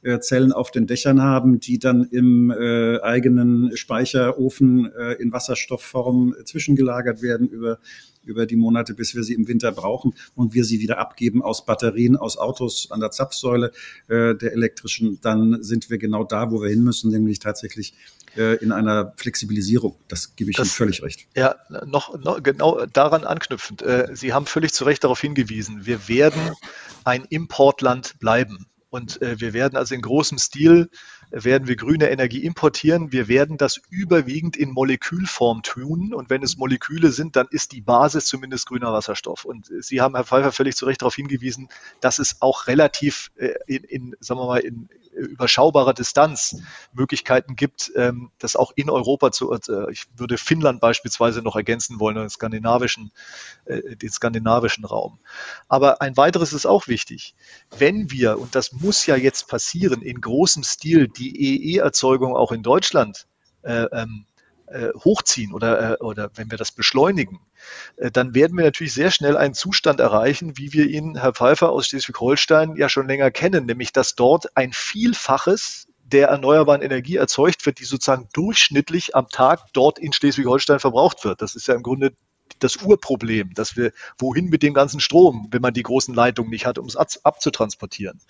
Solarzellen auf den Dächern haben, die dann im äh, eigenen Speicherofen äh, in Wasserstoffform zwischengelagert werden über über die Monate, bis wir sie im Winter brauchen und wir sie wieder abgeben aus Batterien, aus Autos an der Zapfsäule äh, der elektrischen, dann sind wir genau da, wo wir hin müssen, nämlich tatsächlich äh, in einer Flexibilisierung. Das gebe ich das, Ihnen völlig recht. Ja, noch, noch genau daran anknüpfend. Äh, sie haben völlig zu Recht darauf hingewiesen, wir werden ein Importland bleiben. Und äh, wir werden also in großem Stil werden wir grüne Energie importieren. Wir werden das überwiegend in Molekülform tun. Und wenn es Moleküle sind, dann ist die Basis zumindest grüner Wasserstoff. Und Sie haben, Herr Pfeiffer, völlig zu Recht darauf hingewiesen, dass es auch relativ äh, in, in sagen wir mal, in überschaubarer Distanz Möglichkeiten gibt, ähm, das auch in Europa zu, äh, ich würde Finnland beispielsweise noch ergänzen wollen, den skandinavischen, äh, den skandinavischen Raum. Aber ein weiteres ist auch wichtig. Wenn wir, und das muss ja jetzt passieren, in großem Stil die EE-Erzeugung auch in Deutschland äh, ähm, äh, hochziehen oder, äh, oder wenn wir das beschleunigen, äh, dann werden wir natürlich sehr schnell einen Zustand erreichen, wie wir ihn, Herr Pfeiffer aus Schleswig-Holstein, ja schon länger kennen, nämlich dass dort ein Vielfaches der erneuerbaren Energie erzeugt wird, die sozusagen durchschnittlich am Tag dort in Schleswig-Holstein verbraucht wird. Das ist ja im Grunde das Urproblem, dass wir wohin mit dem ganzen Strom, wenn man die großen Leitungen nicht hat, um es abzutransportieren.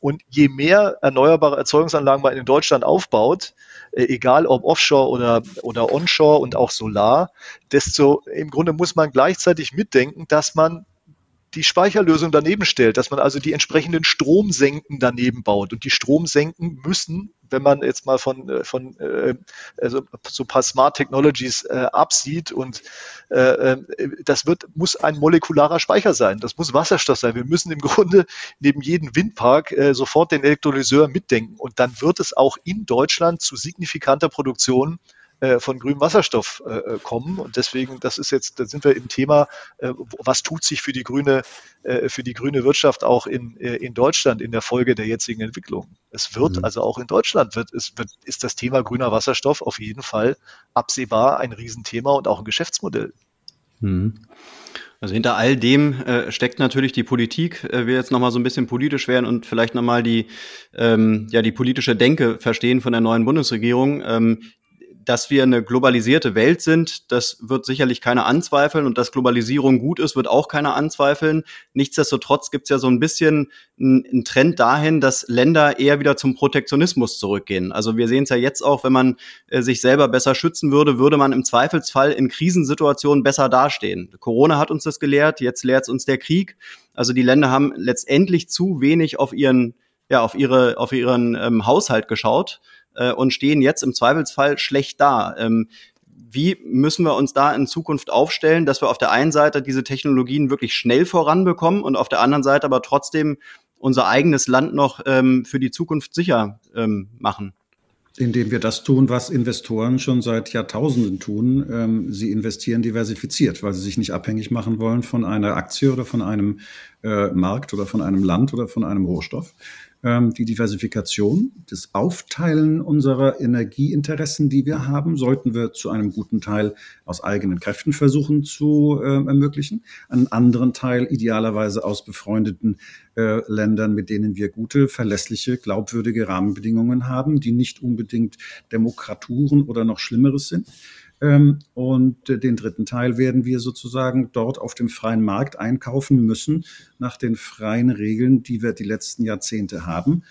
Und je mehr erneuerbare Erzeugungsanlagen man in Deutschland aufbaut, äh, egal ob offshore oder, oder onshore und auch solar, desto im Grunde muss man gleichzeitig mitdenken, dass man die Speicherlösung daneben stellt, dass man also die entsprechenden Stromsenken daneben baut. Und die Stromsenken müssen, wenn man jetzt mal von, äh, von äh, also so ein paar Smart Technologies äh, absieht und äh, äh, das wird, muss ein molekularer Speicher sein. Das muss Wasserstoff sein. Wir müssen im Grunde neben jedem Windpark äh, sofort den Elektrolyseur mitdenken. Und dann wird es auch in Deutschland zu signifikanter Produktion von grünem Wasserstoff äh, äh, kommen. Und deswegen, das ist jetzt, da sind wir im Thema, äh, was tut sich für die grüne, äh, für die grüne Wirtschaft auch in, äh, in Deutschland in der Folge der jetzigen Entwicklung. Es wird, mhm. also auch in Deutschland wird, es wird, ist das Thema grüner Wasserstoff auf jeden Fall absehbar ein Riesenthema und auch ein Geschäftsmodell. Mhm. Also hinter all dem äh, steckt natürlich die Politik. Äh, wir jetzt nochmal so ein bisschen politisch werden und vielleicht nochmal die, ähm, ja, die politische Denke verstehen von der neuen Bundesregierung. Ähm, dass wir eine globalisierte Welt sind, das wird sicherlich keiner anzweifeln und dass Globalisierung gut ist, wird auch keiner anzweifeln. Nichtsdestotrotz gibt es ja so ein bisschen einen Trend dahin, dass Länder eher wieder zum Protektionismus zurückgehen. Also wir sehen es ja jetzt auch, wenn man äh, sich selber besser schützen würde, würde man im Zweifelsfall in Krisensituationen besser dastehen. Corona hat uns das gelehrt, jetzt lehrt es uns der Krieg. Also die Länder haben letztendlich zu wenig auf ihren ja, auf ihre, auf ihren ähm, Haushalt geschaut äh, und stehen jetzt im Zweifelsfall schlecht da. Ähm, wie müssen wir uns da in Zukunft aufstellen, dass wir auf der einen Seite diese Technologien wirklich schnell voranbekommen und auf der anderen Seite aber trotzdem unser eigenes Land noch ähm, für die Zukunft sicher ähm, machen? Indem wir das tun, was Investoren schon seit Jahrtausenden tun. Ähm, sie investieren diversifiziert, weil sie sich nicht abhängig machen wollen von einer Aktie oder von einem äh, Markt oder von einem Land oder von einem Rohstoff, die Diversifikation, das Aufteilen unserer Energieinteressen, die wir haben, sollten wir zu einem guten Teil aus eigenen Kräften versuchen zu äh, ermöglichen. Einen anderen Teil idealerweise aus befreundeten äh, Ländern, mit denen wir gute, verlässliche, glaubwürdige Rahmenbedingungen haben, die nicht unbedingt Demokraturen oder noch Schlimmeres sind. Ähm, und den dritten Teil werden wir sozusagen dort auf dem freien Markt einkaufen müssen, nach den freien Regeln, die wir die letzten Jahrzehnte haben.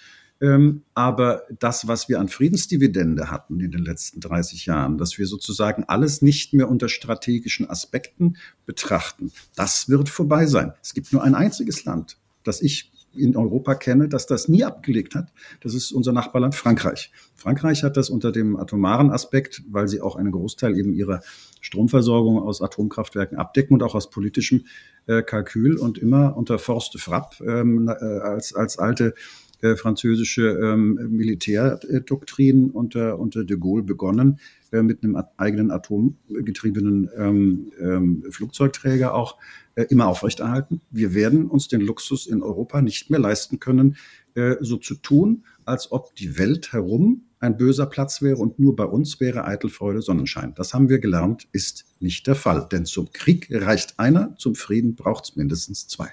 Ähm, aber das, was wir an Friedensdividende hatten in den letzten 30 Jahren, dass wir sozusagen alles nicht mehr unter strategischen Aspekten betrachten, das wird vorbei sein. Es gibt nur ein einziges Land, das ich in Europa kenne, dass das nie abgelegt hat. Das ist unser Nachbarland Frankreich. Frankreich hat das unter dem atomaren Aspekt, weil sie auch einen Großteil eben ihrer Stromversorgung aus Atomkraftwerken abdecken und auch aus politischem äh, Kalkül und immer unter Forste Frapp ähm, äh, als, als alte äh, französische ähm, Militärdoktrin unter, unter de Gaulle begonnen, äh, mit einem eigenen atomgetriebenen ähm, ähm, Flugzeugträger auch äh, immer aufrechterhalten. Wir werden uns den Luxus in Europa nicht mehr leisten können, äh, so zu tun, als ob die Welt herum ein böser Platz wäre und nur bei uns wäre Eitelfreude Sonnenschein. Das haben wir gelernt, ist nicht der Fall. Denn zum Krieg reicht einer, zum Frieden braucht es mindestens zwei.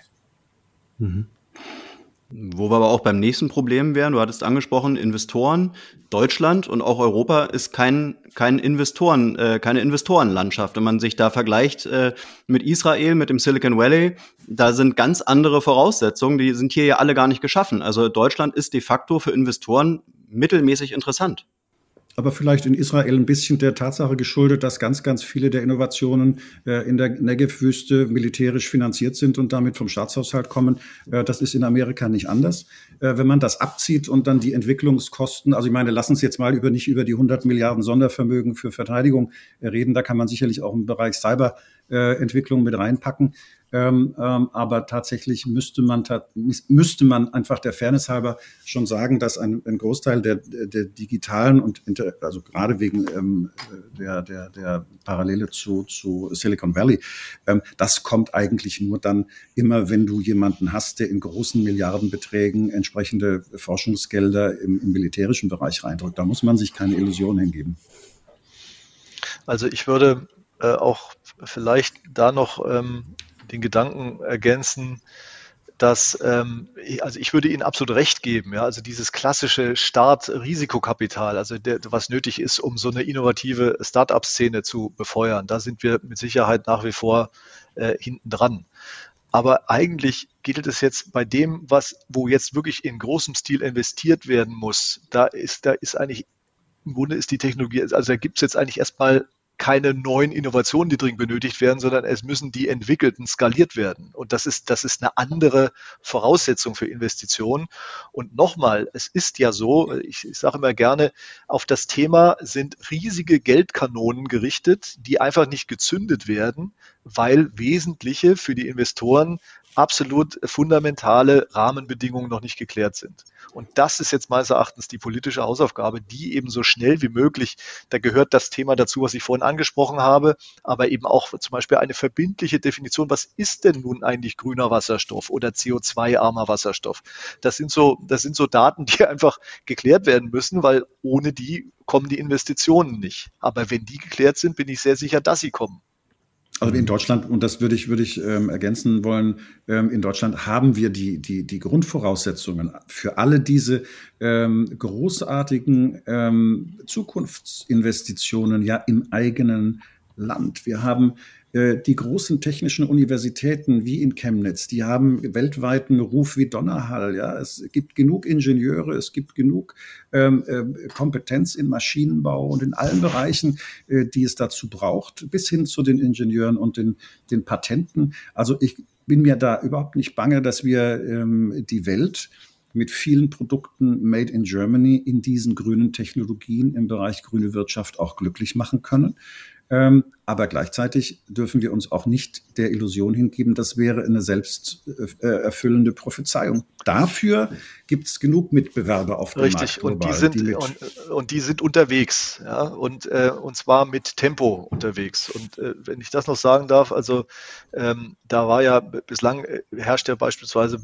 Mhm. Wo wir aber auch beim nächsten Problem wären, du hattest angesprochen, Investoren. Deutschland und auch Europa ist kein, kein Investoren, äh, keine Investorenlandschaft. Wenn man sich da vergleicht äh, mit Israel, mit dem Silicon Valley, da sind ganz andere Voraussetzungen, die sind hier ja alle gar nicht geschaffen. Also Deutschland ist de facto für Investoren mittelmäßig interessant aber vielleicht in Israel ein bisschen der Tatsache geschuldet, dass ganz, ganz viele der Innovationen äh, in der Negev-Wüste militärisch finanziert sind und damit vom Staatshaushalt kommen. Äh, das ist in Amerika nicht anders. Äh, wenn man das abzieht und dann die Entwicklungskosten, also ich meine, lassen Sie jetzt mal über nicht über die 100 Milliarden Sondervermögen für Verteidigung äh, reden, da kann man sicherlich auch im Bereich Cyberentwicklung mit reinpacken. Ähm, ähm, aber tatsächlich müsste man, müsste man einfach der Fairness halber schon sagen, dass ein, ein Großteil der, der digitalen und also gerade wegen ähm, der, der, der Parallele zu, zu Silicon Valley, ähm, das kommt eigentlich nur dann immer, wenn du jemanden hast, der in großen Milliardenbeträgen entsprechende Forschungsgelder im, im militärischen Bereich reindrückt. Da muss man sich keine Illusion hingeben. Also ich würde äh, auch vielleicht da noch ähm, den Gedanken ergänzen, dass, ähm, also ich würde Ihnen absolut recht geben, ja, also dieses klassische Start-Risikokapital, also der, was nötig ist, um so eine innovative Start-up-Szene zu befeuern, da sind wir mit Sicherheit nach wie vor äh, hinten dran. Aber eigentlich gilt es jetzt bei dem, was, wo jetzt wirklich in großem Stil investiert werden muss, da ist, da ist eigentlich, im Grunde ist die Technologie, also da gibt es jetzt eigentlich erstmal keine neuen Innovationen, die dringend benötigt werden, sondern es müssen die entwickelten skaliert werden. Und das ist, das ist eine andere Voraussetzung für Investitionen. Und nochmal, es ist ja so, ich, ich sage immer gerne, auf das Thema sind riesige Geldkanonen gerichtet, die einfach nicht gezündet werden, weil wesentliche für die Investoren absolut fundamentale Rahmenbedingungen noch nicht geklärt sind. Und das ist jetzt meines Erachtens die politische Hausaufgabe, die eben so schnell wie möglich, da gehört das Thema dazu, was ich vorhin angesprochen habe, aber eben auch zum Beispiel eine verbindliche Definition, was ist denn nun eigentlich grüner Wasserstoff oder CO2-armer Wasserstoff? Das sind so, das sind so Daten, die [laughs] einfach geklärt werden müssen, weil ohne die kommen die Investitionen nicht. Aber wenn die geklärt sind, bin ich sehr sicher, dass sie kommen. Also in Deutschland, und das würde ich, würde ich ähm, ergänzen wollen, ähm, in Deutschland haben wir die, die, die Grundvoraussetzungen für alle diese ähm, großartigen ähm, Zukunftsinvestitionen ja im eigenen Land. Wir haben die großen technischen Universitäten wie in Chemnitz, die haben weltweiten Ruf wie Donnerhall. Ja, es gibt genug Ingenieure, es gibt genug ähm, äh, Kompetenz in Maschinenbau und in allen Bereichen, äh, die es dazu braucht, bis hin zu den Ingenieuren und den, den Patenten. Also ich bin mir da überhaupt nicht bange, dass wir ähm, die Welt mit vielen Produkten made in Germany in diesen grünen Technologien im Bereich grüne Wirtschaft auch glücklich machen können. Ähm, aber gleichzeitig dürfen wir uns auch nicht der Illusion hingeben, das wäre eine selbsterfüllende Prophezeiung. Dafür gibt es genug Mitbewerber auf dem Richtig. Markt. Richtig, und die sind die und, und, die sind unterwegs, ja, und, äh, und zwar mit Tempo unterwegs. Und äh, wenn ich das noch sagen darf, also ähm, da war ja bislang äh, herrscht ja beispielsweise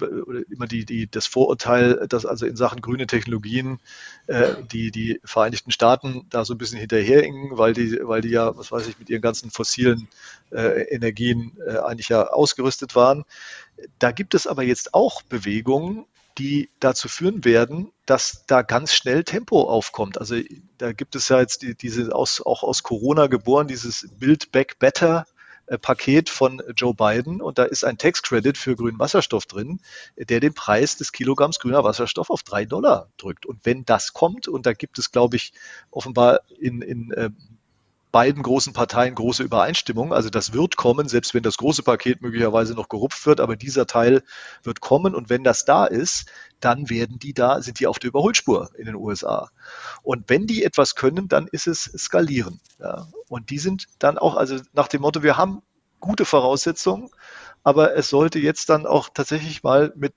immer die, die, das Vorurteil, dass also in Sachen grüne Technologien äh, die, die Vereinigten Staaten da so ein bisschen hinterherhingen, weil die, weil die ja, was weiß ich, mit ihren ganzen ganzen fossilen äh, Energien äh, eigentlich ja ausgerüstet waren. Da gibt es aber jetzt auch Bewegungen, die dazu führen werden, dass da ganz schnell Tempo aufkommt. Also da gibt es ja jetzt die, diese aus, auch aus Corona geboren, dieses Build Back Better äh, Paket von Joe Biden und da ist ein Tax Credit für grünen Wasserstoff drin, der den Preis des Kilogramms grüner Wasserstoff auf drei Dollar drückt. Und wenn das kommt, und da gibt es, glaube ich, offenbar in, in äh, beiden großen Parteien große Übereinstimmung. Also das wird kommen, selbst wenn das große Paket möglicherweise noch gerupft wird, aber dieser Teil wird kommen. Und wenn das da ist, dann werden die da, sind die auf der Überholspur in den USA. Und wenn die etwas können, dann ist es skalieren. Ja. Und die sind dann auch, also nach dem Motto, wir haben gute Voraussetzungen, aber es sollte jetzt dann auch tatsächlich mal mit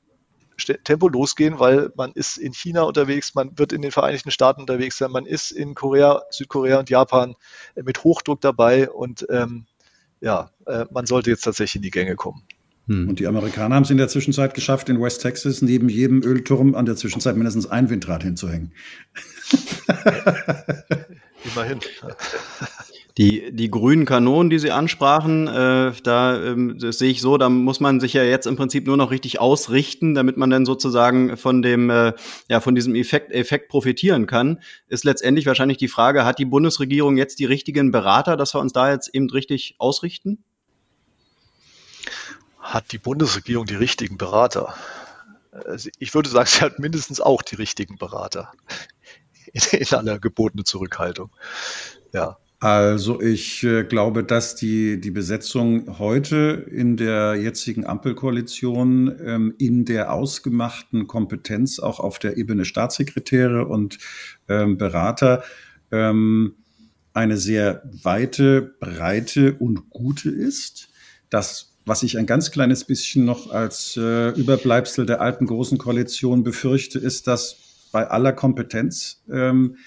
Tempo losgehen, weil man ist in China unterwegs, man wird in den Vereinigten Staaten unterwegs sein, man ist in Korea, Südkorea und Japan äh, mit Hochdruck dabei und ähm, ja, äh, man sollte jetzt tatsächlich in die Gänge kommen. Hm. Und die Amerikaner haben es in der Zwischenzeit geschafft, in West Texas neben jedem Ölturm an der Zwischenzeit mindestens ein Windrad hinzuhängen. Immerhin. [laughs] Die, die grünen Kanonen, die Sie ansprachen, äh, da ähm, das sehe ich so, da muss man sich ja jetzt im Prinzip nur noch richtig ausrichten, damit man dann sozusagen von dem, äh, ja, von diesem Effekt, Effekt profitieren kann. Ist letztendlich wahrscheinlich die Frage, hat die Bundesregierung jetzt die richtigen Berater, dass wir uns da jetzt eben richtig ausrichten? Hat die Bundesregierung die richtigen Berater? Also ich würde sagen, sie hat mindestens auch die richtigen Berater in, in aller gebotenen Zurückhaltung. Ja. Also ich äh, glaube, dass die, die Besetzung heute in der jetzigen Ampelkoalition ähm, in der ausgemachten Kompetenz auch auf der Ebene Staatssekretäre und ähm, Berater ähm, eine sehr weite, breite und gute ist. Das was ich ein ganz kleines bisschen noch als äh, Überbleibsel der alten großen Koalition befürchte, ist, dass bei aller Kompetenz ähm,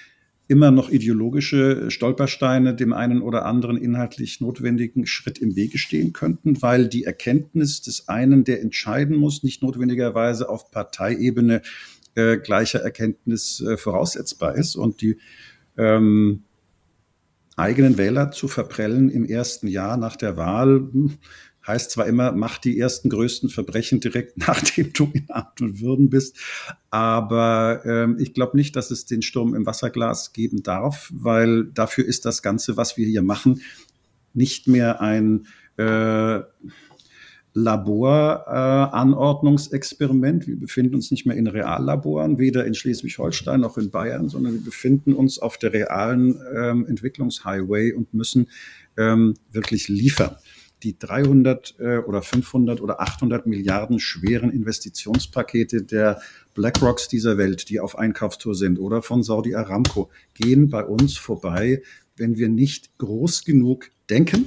immer noch ideologische Stolpersteine dem einen oder anderen inhaltlich notwendigen Schritt im Wege stehen könnten, weil die Erkenntnis des einen, der entscheiden muss, nicht notwendigerweise auf Parteiebene äh, gleicher Erkenntnis äh, voraussetzbar ist. Und die ähm, eigenen Wähler zu verprellen im ersten Jahr nach der Wahl, hm, heißt zwar immer, mach die ersten größten Verbrechen direkt [laughs] nachdem du in Amt und Würden bist, aber ähm, ich glaube nicht, dass es den Sturm im Wasserglas geben darf, weil dafür ist das Ganze, was wir hier machen, nicht mehr ein äh, Laboranordnungsexperiment. wir befinden uns nicht mehr in Reallaboren, weder in Schleswig-Holstein noch in Bayern, sondern wir befinden uns auf der realen ähm, Entwicklungshighway und müssen ähm, wirklich liefern die 300 äh, oder 500 oder 800 Milliarden schweren Investitionspakete der BlackRocks dieser Welt, die auf Einkaufstour sind oder von Saudi Aramco, gehen bei uns vorbei, wenn wir nicht groß genug denken,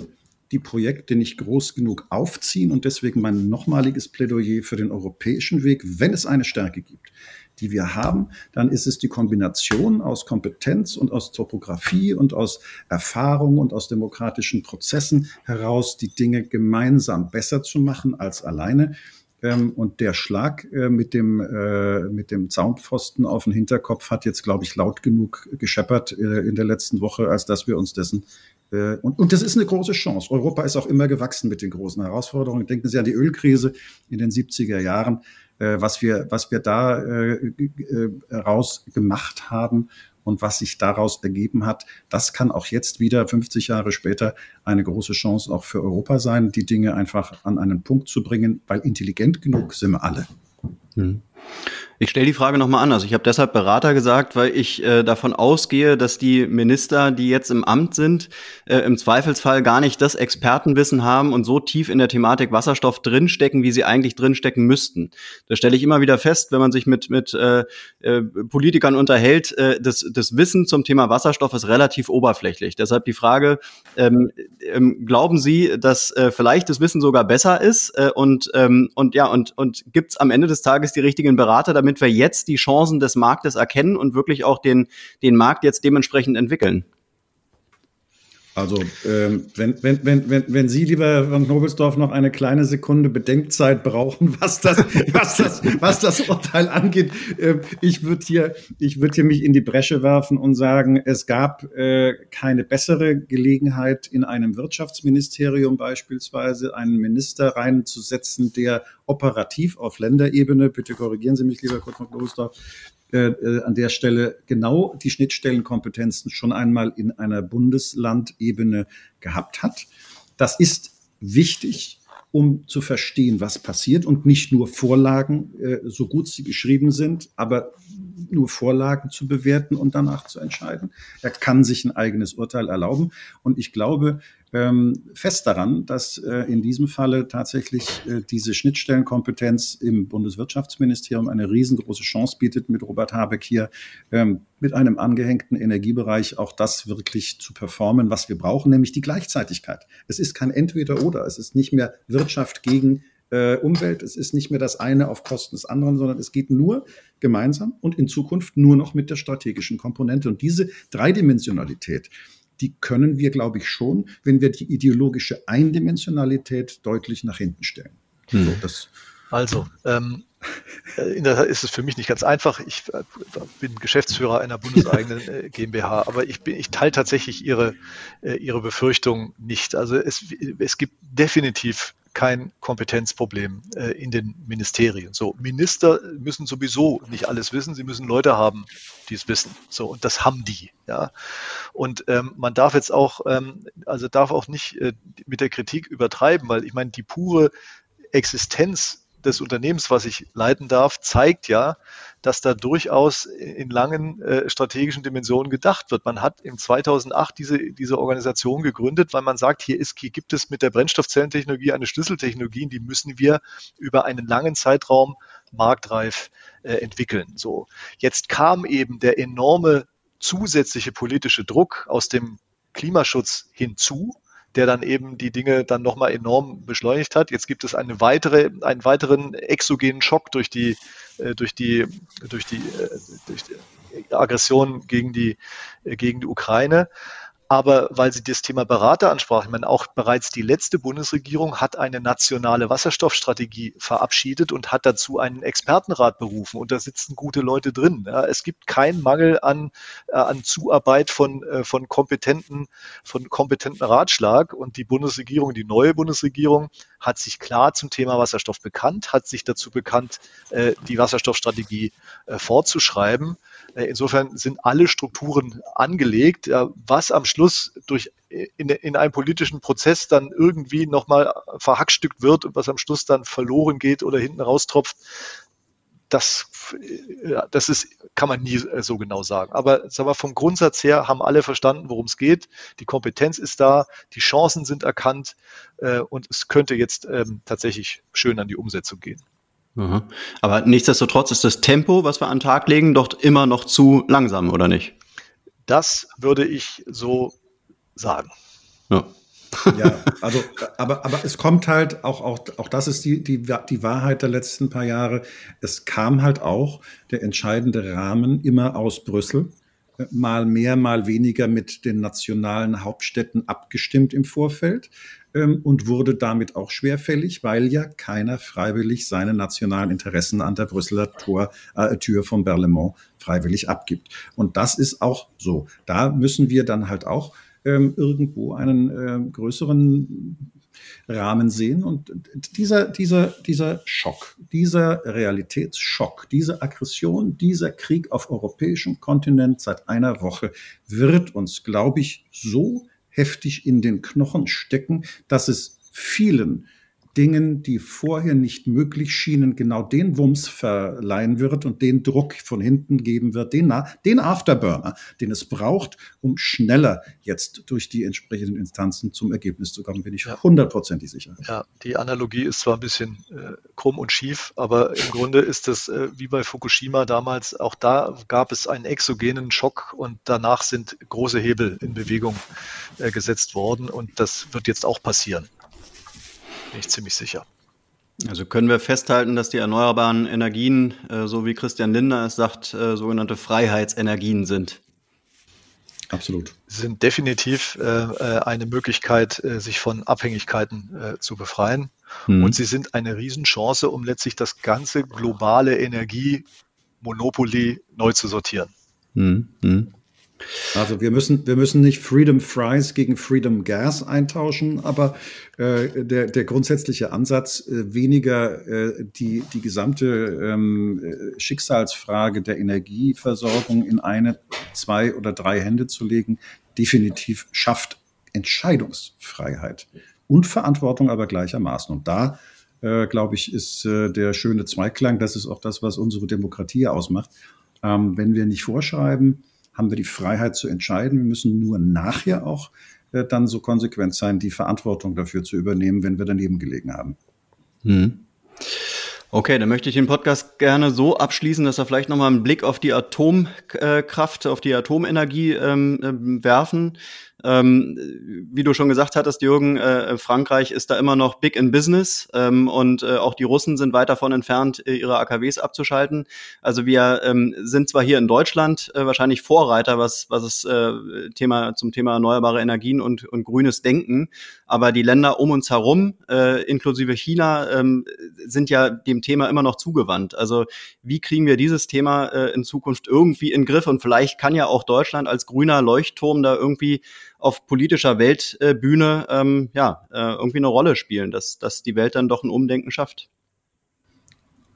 die Projekte nicht groß genug aufziehen und deswegen mein nochmaliges Plädoyer für den europäischen Weg, wenn es eine Stärke gibt, die wir haben, dann ist es die Kombination aus Kompetenz und aus Topografie und aus Erfahrung und aus demokratischen Prozessen heraus, die Dinge gemeinsam besser zu machen als alleine. Ähm, und der Schlag äh, mit dem, äh, mit dem Zaunpfosten auf den Hinterkopf hat jetzt, glaube ich, laut genug gescheppert äh, in der letzten Woche, als dass wir uns dessen und, und das ist eine große Chance. Europa ist auch immer gewachsen mit den großen Herausforderungen. Denken Sie an die Ölkrise in den 70er Jahren, was wir, was wir da raus gemacht haben und was sich daraus ergeben hat, das kann auch jetzt wieder 50 Jahre später eine große Chance auch für Europa sein, die Dinge einfach an einen Punkt zu bringen, weil intelligent genug sind wir alle. Hm. Ich stelle die Frage nochmal anders. Ich habe deshalb Berater gesagt, weil ich äh, davon ausgehe, dass die Minister, die jetzt im Amt sind, äh, im Zweifelsfall gar nicht das Expertenwissen haben und so tief in der Thematik Wasserstoff drinstecken, wie sie eigentlich drinstecken müssten. Das stelle ich immer wieder fest, wenn man sich mit, mit äh, äh, Politikern unterhält. Äh, das, das Wissen zum Thema Wasserstoff ist relativ oberflächlich. Deshalb die Frage, ähm, ähm, glauben Sie, dass äh, vielleicht das Wissen sogar besser ist äh, und, ähm, und ja, und, und gibt es am Ende des Tages die richtigen Berater, damit damit wir jetzt die Chancen des Marktes erkennen und wirklich auch den, den Markt jetzt dementsprechend entwickeln? Also ähm, wenn, wenn, wenn, wenn, wenn Sie, lieber Van Knobelsdorf, noch eine kleine Sekunde Bedenkzeit brauchen, [laughs] was das, was das, was das Urteil angeht, äh, ich würde hier, ich würde hier mich in die Bresche werfen und sagen, es gab äh, keine bessere Gelegenheit, in einem Wirtschaftsministerium beispielsweise einen Minister reinzusetzen, der operativ auf Länderebene, bitte korrigieren Sie mich, lieber Kurt von Knobelsdorf, äh, äh, an der Stelle genau die Schnittstellenkompetenzen schon einmal in einer Bundeslandebene gehabt hat. Das ist wichtig, um zu verstehen, was passiert und nicht nur Vorlagen, äh, so gut sie geschrieben sind, aber nur Vorlagen zu bewerten und danach zu entscheiden. Er kann sich ein eigenes Urteil erlauben. Und ich glaube, fest daran, dass äh, in diesem Falle tatsächlich äh, diese Schnittstellenkompetenz im Bundeswirtschaftsministerium eine riesengroße Chance bietet, mit Robert Habeck hier ähm, mit einem angehängten Energiebereich auch das wirklich zu performen, was wir brauchen, nämlich die Gleichzeitigkeit. Es ist kein Entweder-Oder, es ist nicht mehr Wirtschaft gegen äh, Umwelt, es ist nicht mehr das eine auf Kosten des anderen, sondern es geht nur gemeinsam und in Zukunft nur noch mit der strategischen Komponente. Und diese Dreidimensionalität, die können wir, glaube ich, schon, wenn wir die ideologische Eindimensionalität deutlich nach hinten stellen. Hm. So, das also, ähm, äh, in der Tat ist es für mich nicht ganz einfach. Ich äh, bin Geschäftsführer einer bundeseigenen äh, GmbH, aber ich, bin, ich teile tatsächlich Ihre, Ihre Befürchtung nicht. Also es, es gibt definitiv kein Kompetenzproblem äh, in den Ministerien. So, Minister müssen sowieso nicht alles wissen, sie müssen Leute haben, die es wissen. So, und das haben die. Ja. Und ähm, man darf jetzt auch, ähm, also darf auch nicht äh, mit der Kritik übertreiben, weil ich meine, die pure Existenz des Unternehmens, was ich leiten darf, zeigt ja, dass da durchaus in langen äh, strategischen Dimensionen gedacht wird. Man hat im 2008 diese, diese Organisation gegründet, weil man sagt, hier, ist, hier gibt es mit der Brennstoffzellentechnologie eine Schlüsseltechnologie, die müssen wir über einen langen Zeitraum marktreif äh, entwickeln. So. Jetzt kam eben der enorme zusätzliche politische Druck aus dem Klimaschutz hinzu der dann eben die Dinge dann nochmal enorm beschleunigt hat. Jetzt gibt es eine weitere, einen weiteren exogenen Schock durch die, äh, durch die, durch die, äh, durch die Aggression gegen die, äh, gegen die Ukraine. Aber weil Sie das Thema Berater ansprachen, ich meine, auch bereits die letzte Bundesregierung hat eine nationale Wasserstoffstrategie verabschiedet und hat dazu einen Expertenrat berufen. Und da sitzen gute Leute drin. Ja, es gibt keinen Mangel an, äh, an Zuarbeit von, äh, von kompetenten, von kompetenten Ratschlag. Und die Bundesregierung, die neue Bundesregierung, hat sich klar zum Thema Wasserstoff bekannt, hat sich dazu bekannt, äh, die Wasserstoffstrategie fortzuschreiben. Insofern sind alle Strukturen angelegt. Was am Schluss durch in, in einem politischen Prozess dann irgendwie nochmal verhackstückt wird und was am Schluss dann verloren geht oder hinten raustropft, das, das ist, kann man nie äh, so genau sagen. Aber sagen wir, vom Grundsatz her haben alle verstanden, worum es geht. Die Kompetenz ist da, die Chancen sind erkannt äh, und es könnte jetzt ähm, tatsächlich schön an die Umsetzung gehen. Mhm. Aber nichtsdestotrotz ist das Tempo, was wir an den Tag legen, doch immer noch zu langsam, oder nicht? Das würde ich so sagen. Ja. ja, [laughs] also, aber, aber es kommt halt auch, auch, auch das ist die, die, die Wahrheit der letzten paar Jahre. Es kam halt auch der entscheidende Rahmen immer aus Brüssel mal mehr, mal weniger mit den nationalen Hauptstädten abgestimmt im Vorfeld ähm, und wurde damit auch schwerfällig, weil ja keiner freiwillig seine nationalen Interessen an der Brüsseler Tor, äh, Tür von Berlemont freiwillig abgibt. Und das ist auch so. Da müssen wir dann halt auch ähm, irgendwo einen äh, größeren Rahmen sehen. Und dieser, dieser, dieser Schock, dieser Realitätsschock, diese Aggression, dieser Krieg auf europäischem Kontinent seit einer Woche wird uns, glaube ich, so heftig in den Knochen stecken, dass es vielen Dingen, die vorher nicht möglich schienen, genau den Wumms verleihen wird und den Druck von hinten geben wird, den, den Afterburner, den es braucht, um schneller jetzt durch die entsprechenden Instanzen zum Ergebnis zu kommen, bin ich hundertprozentig sicher. Ja, die Analogie ist zwar ein bisschen äh, krumm und schief, aber im Grunde ist es äh, wie bei Fukushima damals, auch da gab es einen exogenen Schock und danach sind große Hebel in Bewegung äh, gesetzt worden und das wird jetzt auch passieren bin ich ziemlich sicher. Also können wir festhalten, dass die erneuerbaren Energien, äh, so wie Christian Lindner es sagt, äh, sogenannte Freiheitsenergien sind. Absolut. Sind definitiv äh, eine Möglichkeit, sich von Abhängigkeiten zu befreien. Hm. Und sie sind eine Riesenchance, um letztlich das ganze globale Energiemonopoly neu zu sortieren. Hm. Also wir müssen, wir müssen nicht Freedom Fries gegen Freedom Gas eintauschen, aber äh, der, der grundsätzliche Ansatz, äh, weniger äh, die, die gesamte ähm, Schicksalsfrage der Energieversorgung in eine, zwei oder drei Hände zu legen, definitiv schafft Entscheidungsfreiheit und Verantwortung aber gleichermaßen. Und da, äh, glaube ich, ist äh, der schöne Zweiklang, das ist auch das, was unsere Demokratie ausmacht. Ähm, wenn wir nicht vorschreiben, haben wir die Freiheit zu entscheiden. Wir müssen nur nachher auch äh, dann so konsequent sein, die Verantwortung dafür zu übernehmen, wenn wir daneben gelegen haben. Hm. Okay, dann möchte ich den Podcast gerne so abschließen, dass wir vielleicht nochmal einen Blick auf die Atomkraft, auf die Atomenergie ähm, äh, werfen. Ähm, wie du schon gesagt hattest, Jürgen, äh, Frankreich ist da immer noch big in business ähm, und äh, auch die Russen sind weit davon entfernt, äh, ihre AKWs abzuschalten. Also wir ähm, sind zwar hier in Deutschland äh, wahrscheinlich Vorreiter, was, was es äh, Thema, zum Thema erneuerbare Energien und, und grünes Denken, aber die Länder um uns herum, äh, inklusive China, ähm, sind ja dem Thema immer noch zugewandt. Also wie kriegen wir dieses Thema äh, in Zukunft irgendwie in Griff? Und vielleicht kann ja auch Deutschland als grüner Leuchtturm da irgendwie auf politischer Weltbühne ähm, ja, äh, irgendwie eine Rolle spielen, dass, dass die Welt dann doch ein Umdenken schafft.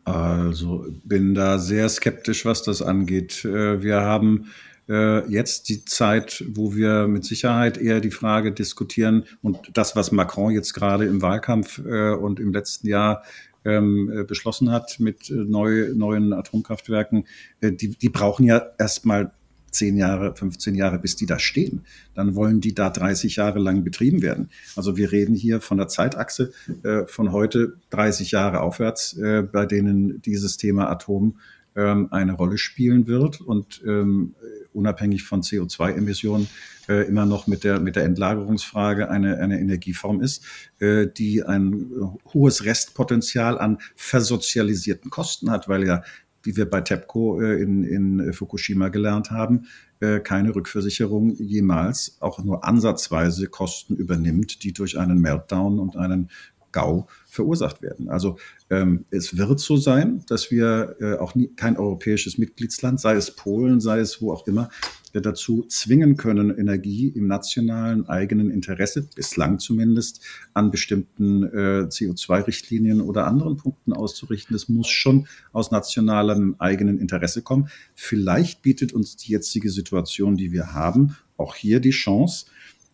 Also bin da sehr skeptisch, was das angeht. Äh, wir haben äh, jetzt die Zeit, wo wir mit Sicherheit eher die Frage diskutieren und das, was Macron jetzt gerade im Wahlkampf äh, und im letzten Jahr ähm, beschlossen hat mit neu, neuen Atomkraftwerken, die, die brauchen ja erstmal 10 Jahre, 15 Jahre, bis die da stehen. Dann wollen die da 30 Jahre lang betrieben werden. Also wir reden hier von der Zeitachse äh, von heute 30 Jahre aufwärts, äh, bei denen dieses Thema Atom ähm, eine Rolle spielen wird und ähm, unabhängig von CO2-Emissionen äh, immer noch mit der, mit der Endlagerungsfrage eine, eine Energieform ist, äh, die ein hohes Restpotenzial an versozialisierten Kosten hat, weil ja wie wir bei TEPCO äh, in, in Fukushima gelernt haben, äh, keine Rückversicherung jemals auch nur ansatzweise Kosten übernimmt, die durch einen Meltdown und einen GAU verursacht werden. Also ähm, es wird so sein, dass wir äh, auch nie, kein europäisches Mitgliedsland, sei es Polen, sei es wo auch immer, dazu zwingen können, Energie im nationalen eigenen Interesse, bislang zumindest, an bestimmten äh, CO2-Richtlinien oder anderen Punkten auszurichten. Es muss schon aus nationalem eigenen Interesse kommen. Vielleicht bietet uns die jetzige Situation, die wir haben, auch hier die Chance,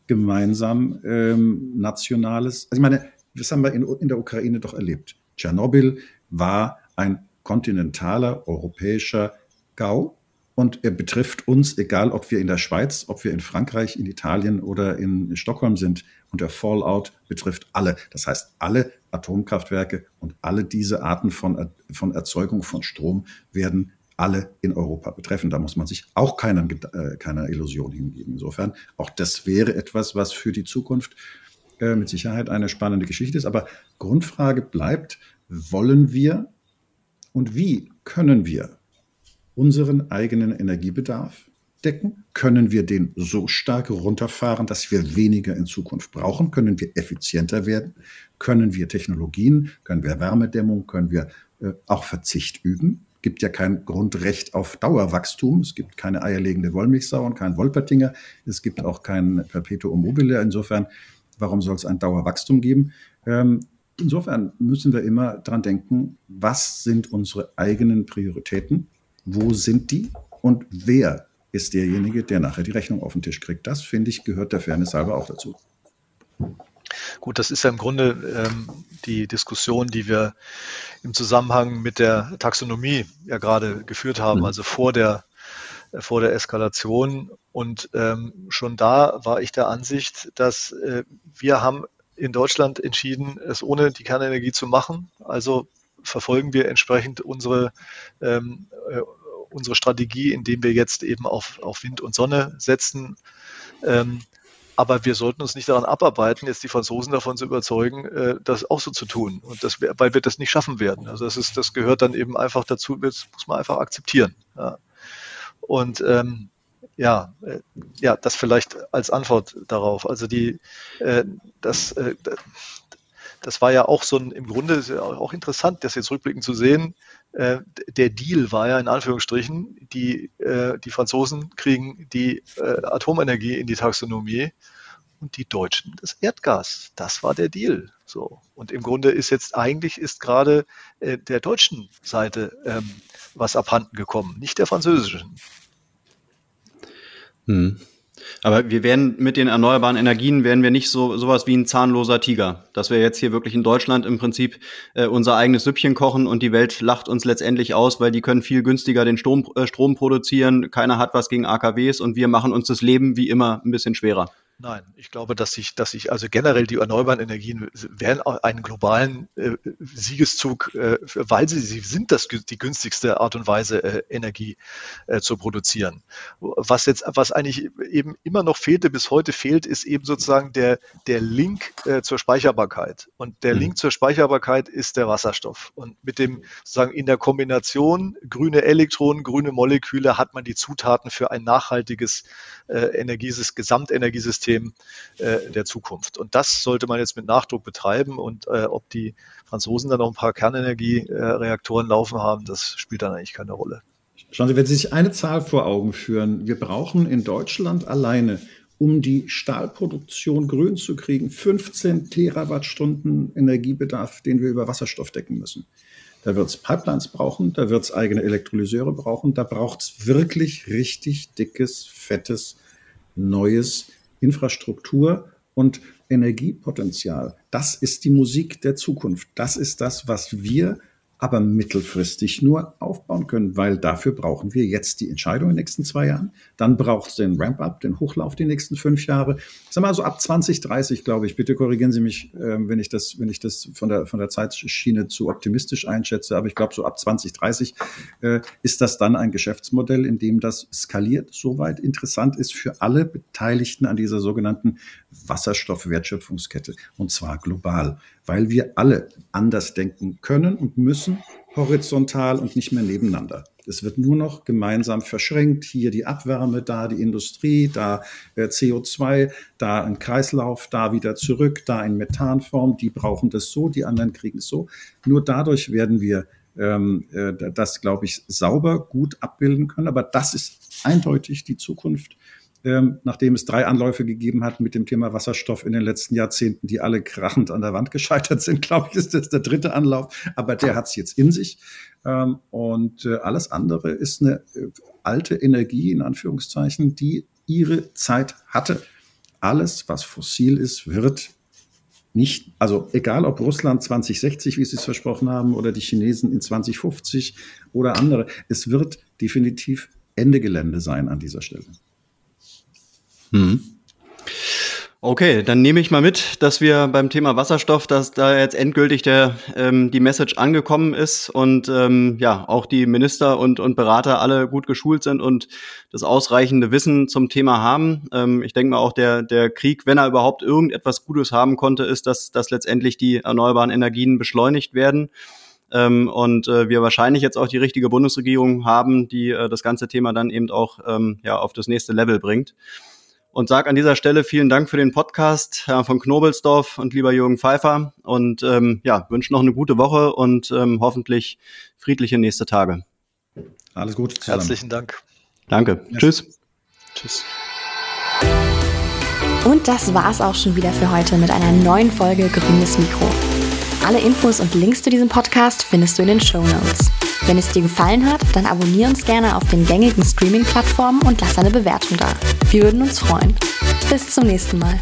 gemeinsam ähm, nationales, also ich meine, das haben wir in, in der Ukraine doch erlebt. Tschernobyl war ein kontinentaler europäischer GAU und er betrifft uns, egal ob wir in der Schweiz, ob wir in Frankreich, in Italien oder in Stockholm sind. Und der Fallout betrifft alle. Das heißt, alle Atomkraftwerke und alle diese Arten von, von Erzeugung von Strom werden alle in Europa betreffen. Da muss man sich auch keiner, äh, keiner Illusion hingeben. Insofern, auch das wäre etwas, was für die Zukunft äh, mit Sicherheit eine spannende Geschichte ist. Aber Grundfrage bleibt, wollen wir und wie können wir unseren eigenen Energiebedarf decken? Können wir den so stark runterfahren, dass wir weniger in Zukunft brauchen? Können wir effizienter werden? Können wir Technologien, können wir Wärmedämmung, können wir äh, auch Verzicht üben? Es gibt ja kein Grundrecht auf Dauerwachstum. Es gibt keine eierlegende Wollmilchsau und keinen Wolpertinger. Es gibt auch kein Perpetuum mobile. Insofern, warum soll es ein Dauerwachstum geben? Ähm, insofern müssen wir immer dran denken, was sind unsere eigenen Prioritäten? Wo sind die? Und wer ist derjenige, der nachher die Rechnung auf den Tisch kriegt? Das, finde ich, gehört der Fairness halber auch dazu. Gut, das ist ja im Grunde ähm, die Diskussion, die wir im Zusammenhang mit der Taxonomie ja gerade geführt haben, mhm. also vor der, vor der Eskalation. Und ähm, schon da war ich der Ansicht, dass äh, wir haben in Deutschland entschieden, es ohne die Kernenergie zu machen. Also verfolgen wir entsprechend unsere, ähm, äh, unsere Strategie, indem wir jetzt eben auf, auf Wind und Sonne setzen. Ähm, aber wir sollten uns nicht daran abarbeiten, jetzt die Franzosen davon zu überzeugen, äh, das auch so zu tun. Und das, weil wir das nicht schaffen werden. Also das ist, das gehört dann eben einfach dazu, das muss man einfach akzeptieren. Ja. Und ähm, ja, äh, ja, das vielleicht als Antwort darauf. Also die, äh, das, äh, das war ja auch so ein, im Grunde auch interessant, das jetzt rückblickend zu sehen. Äh, der Deal war ja in Anführungsstrichen, die, äh, die Franzosen kriegen die äh, Atomenergie in die Taxonomie und die Deutschen das Erdgas. Das war der Deal. So. Und im Grunde ist jetzt eigentlich ist gerade der deutschen Seite ähm, was abhanden gekommen, nicht der französischen. Hm. Aber wir werden mit den erneuerbaren Energien werden wir nicht so sowas wie ein zahnloser Tiger, dass wir jetzt hier wirklich in Deutschland im Prinzip äh, unser eigenes Süppchen kochen und die Welt lacht uns letztendlich aus, weil die können viel günstiger den Strom, äh, Strom produzieren, keiner hat was gegen AKWs und wir machen uns das Leben wie immer ein bisschen schwerer. Nein, ich glaube, dass sich, dass sich also generell die erneuerbaren Energien werden einen globalen äh, Siegeszug, äh, weil sie, sie sind das die günstigste Art und Weise, äh, Energie äh, zu produzieren. Was jetzt, was eigentlich eben immer noch fehlte, bis heute fehlt, ist eben sozusagen der, der Link äh, zur Speicherbarkeit. Und der mhm. Link zur Speicherbarkeit ist der Wasserstoff. Und mit dem sozusagen in der Kombination grüne Elektronen, grüne Moleküle hat man die Zutaten für ein nachhaltiges äh, Energiesystem, Gesamtenergiesystem System äh, der Zukunft. Und das sollte man jetzt mit Nachdruck betreiben. Und äh, ob die Franzosen dann noch ein paar Kernenergiereaktoren laufen haben, das spielt dann eigentlich keine Rolle. Schauen Sie, wenn Sie sich eine Zahl vor Augen führen, wir brauchen in Deutschland alleine, um die Stahlproduktion grün zu kriegen, 15 Terawattstunden Energiebedarf, den wir über Wasserstoff decken müssen. Da wird es Pipelines brauchen, da wird es eigene Elektrolyseure brauchen, da braucht es wirklich richtig dickes, fettes, neues Infrastruktur und Energiepotenzial. Das ist die Musik der Zukunft. Das ist das, was wir aber mittelfristig nur aufbauen können, weil dafür brauchen wir jetzt die Entscheidung in den nächsten zwei Jahren. Dann braucht es den Ramp-up, den Hochlauf die nächsten fünf Jahre. Sag mal so ab 2030, glaube ich. Bitte korrigieren Sie mich, äh, wenn ich das, wenn ich das von der von der Zeitschiene zu optimistisch einschätze. Aber ich glaube, so ab 2030 äh, ist das dann ein Geschäftsmodell, in dem das skaliert, soweit interessant ist für alle Beteiligten an dieser sogenannten Wasserstoffwertschöpfungskette und zwar global, weil wir alle anders denken können und müssen, horizontal und nicht mehr nebeneinander. Es wird nur noch gemeinsam verschränkt. Hier die Abwärme, da die Industrie, da äh, CO2, da ein Kreislauf, da wieder zurück, da in Methanform. Die brauchen das so, die anderen kriegen es so. Nur dadurch werden wir ähm, äh, das, glaube ich, sauber gut abbilden können. Aber das ist eindeutig die Zukunft ähm, nachdem es drei Anläufe gegeben hat mit dem Thema Wasserstoff in den letzten Jahrzehnten, die alle krachend an der Wand gescheitert sind, [laughs] glaube ich, ist das der dritte Anlauf. Aber der hat es jetzt in sich. Ähm, und äh, alles andere ist eine äh, alte Energie, in Anführungszeichen, die ihre Zeit hatte. Alles, was fossil ist, wird nicht, also egal ob Russland 2060, wie Sie es versprochen haben, oder die Chinesen in 2050 oder andere, es wird definitiv Ende Gelände sein an dieser Stelle. Hm. Okay, dann nehme ich mal mit, dass wir beim Thema Wasserstoff, dass da jetzt endgültig der, ähm, die Message angekommen ist und ähm, ja auch die Minister und, und Berater alle gut geschult sind und das ausreichende Wissen zum Thema haben. Ähm, ich denke mal auch der, der Krieg, wenn er überhaupt irgendetwas Gutes haben konnte, ist, dass, dass letztendlich die erneuerbaren Energien beschleunigt werden ähm, und äh, wir wahrscheinlich jetzt auch die richtige Bundesregierung haben, die äh, das ganze Thema dann eben auch ähm, ja auf das nächste Level bringt und sage an dieser Stelle vielen Dank für den Podcast äh, von Knobelsdorf und lieber Jürgen Pfeiffer und ähm, ja, wünsche noch eine gute Woche und ähm, hoffentlich friedliche nächste Tage. Alles gut. Zusammen. Herzlichen Dank. Danke. Ja. Tschüss. Tschüss. Und das war's auch schon wieder für heute mit einer neuen Folge Grünes Mikro. Alle Infos und Links zu diesem Podcast findest du in den Show Notes. Wenn es dir gefallen hat, dann abonniere uns gerne auf den gängigen Streaming-Plattformen und lass eine Bewertung da. Wir würden uns freuen. Bis zum nächsten Mal.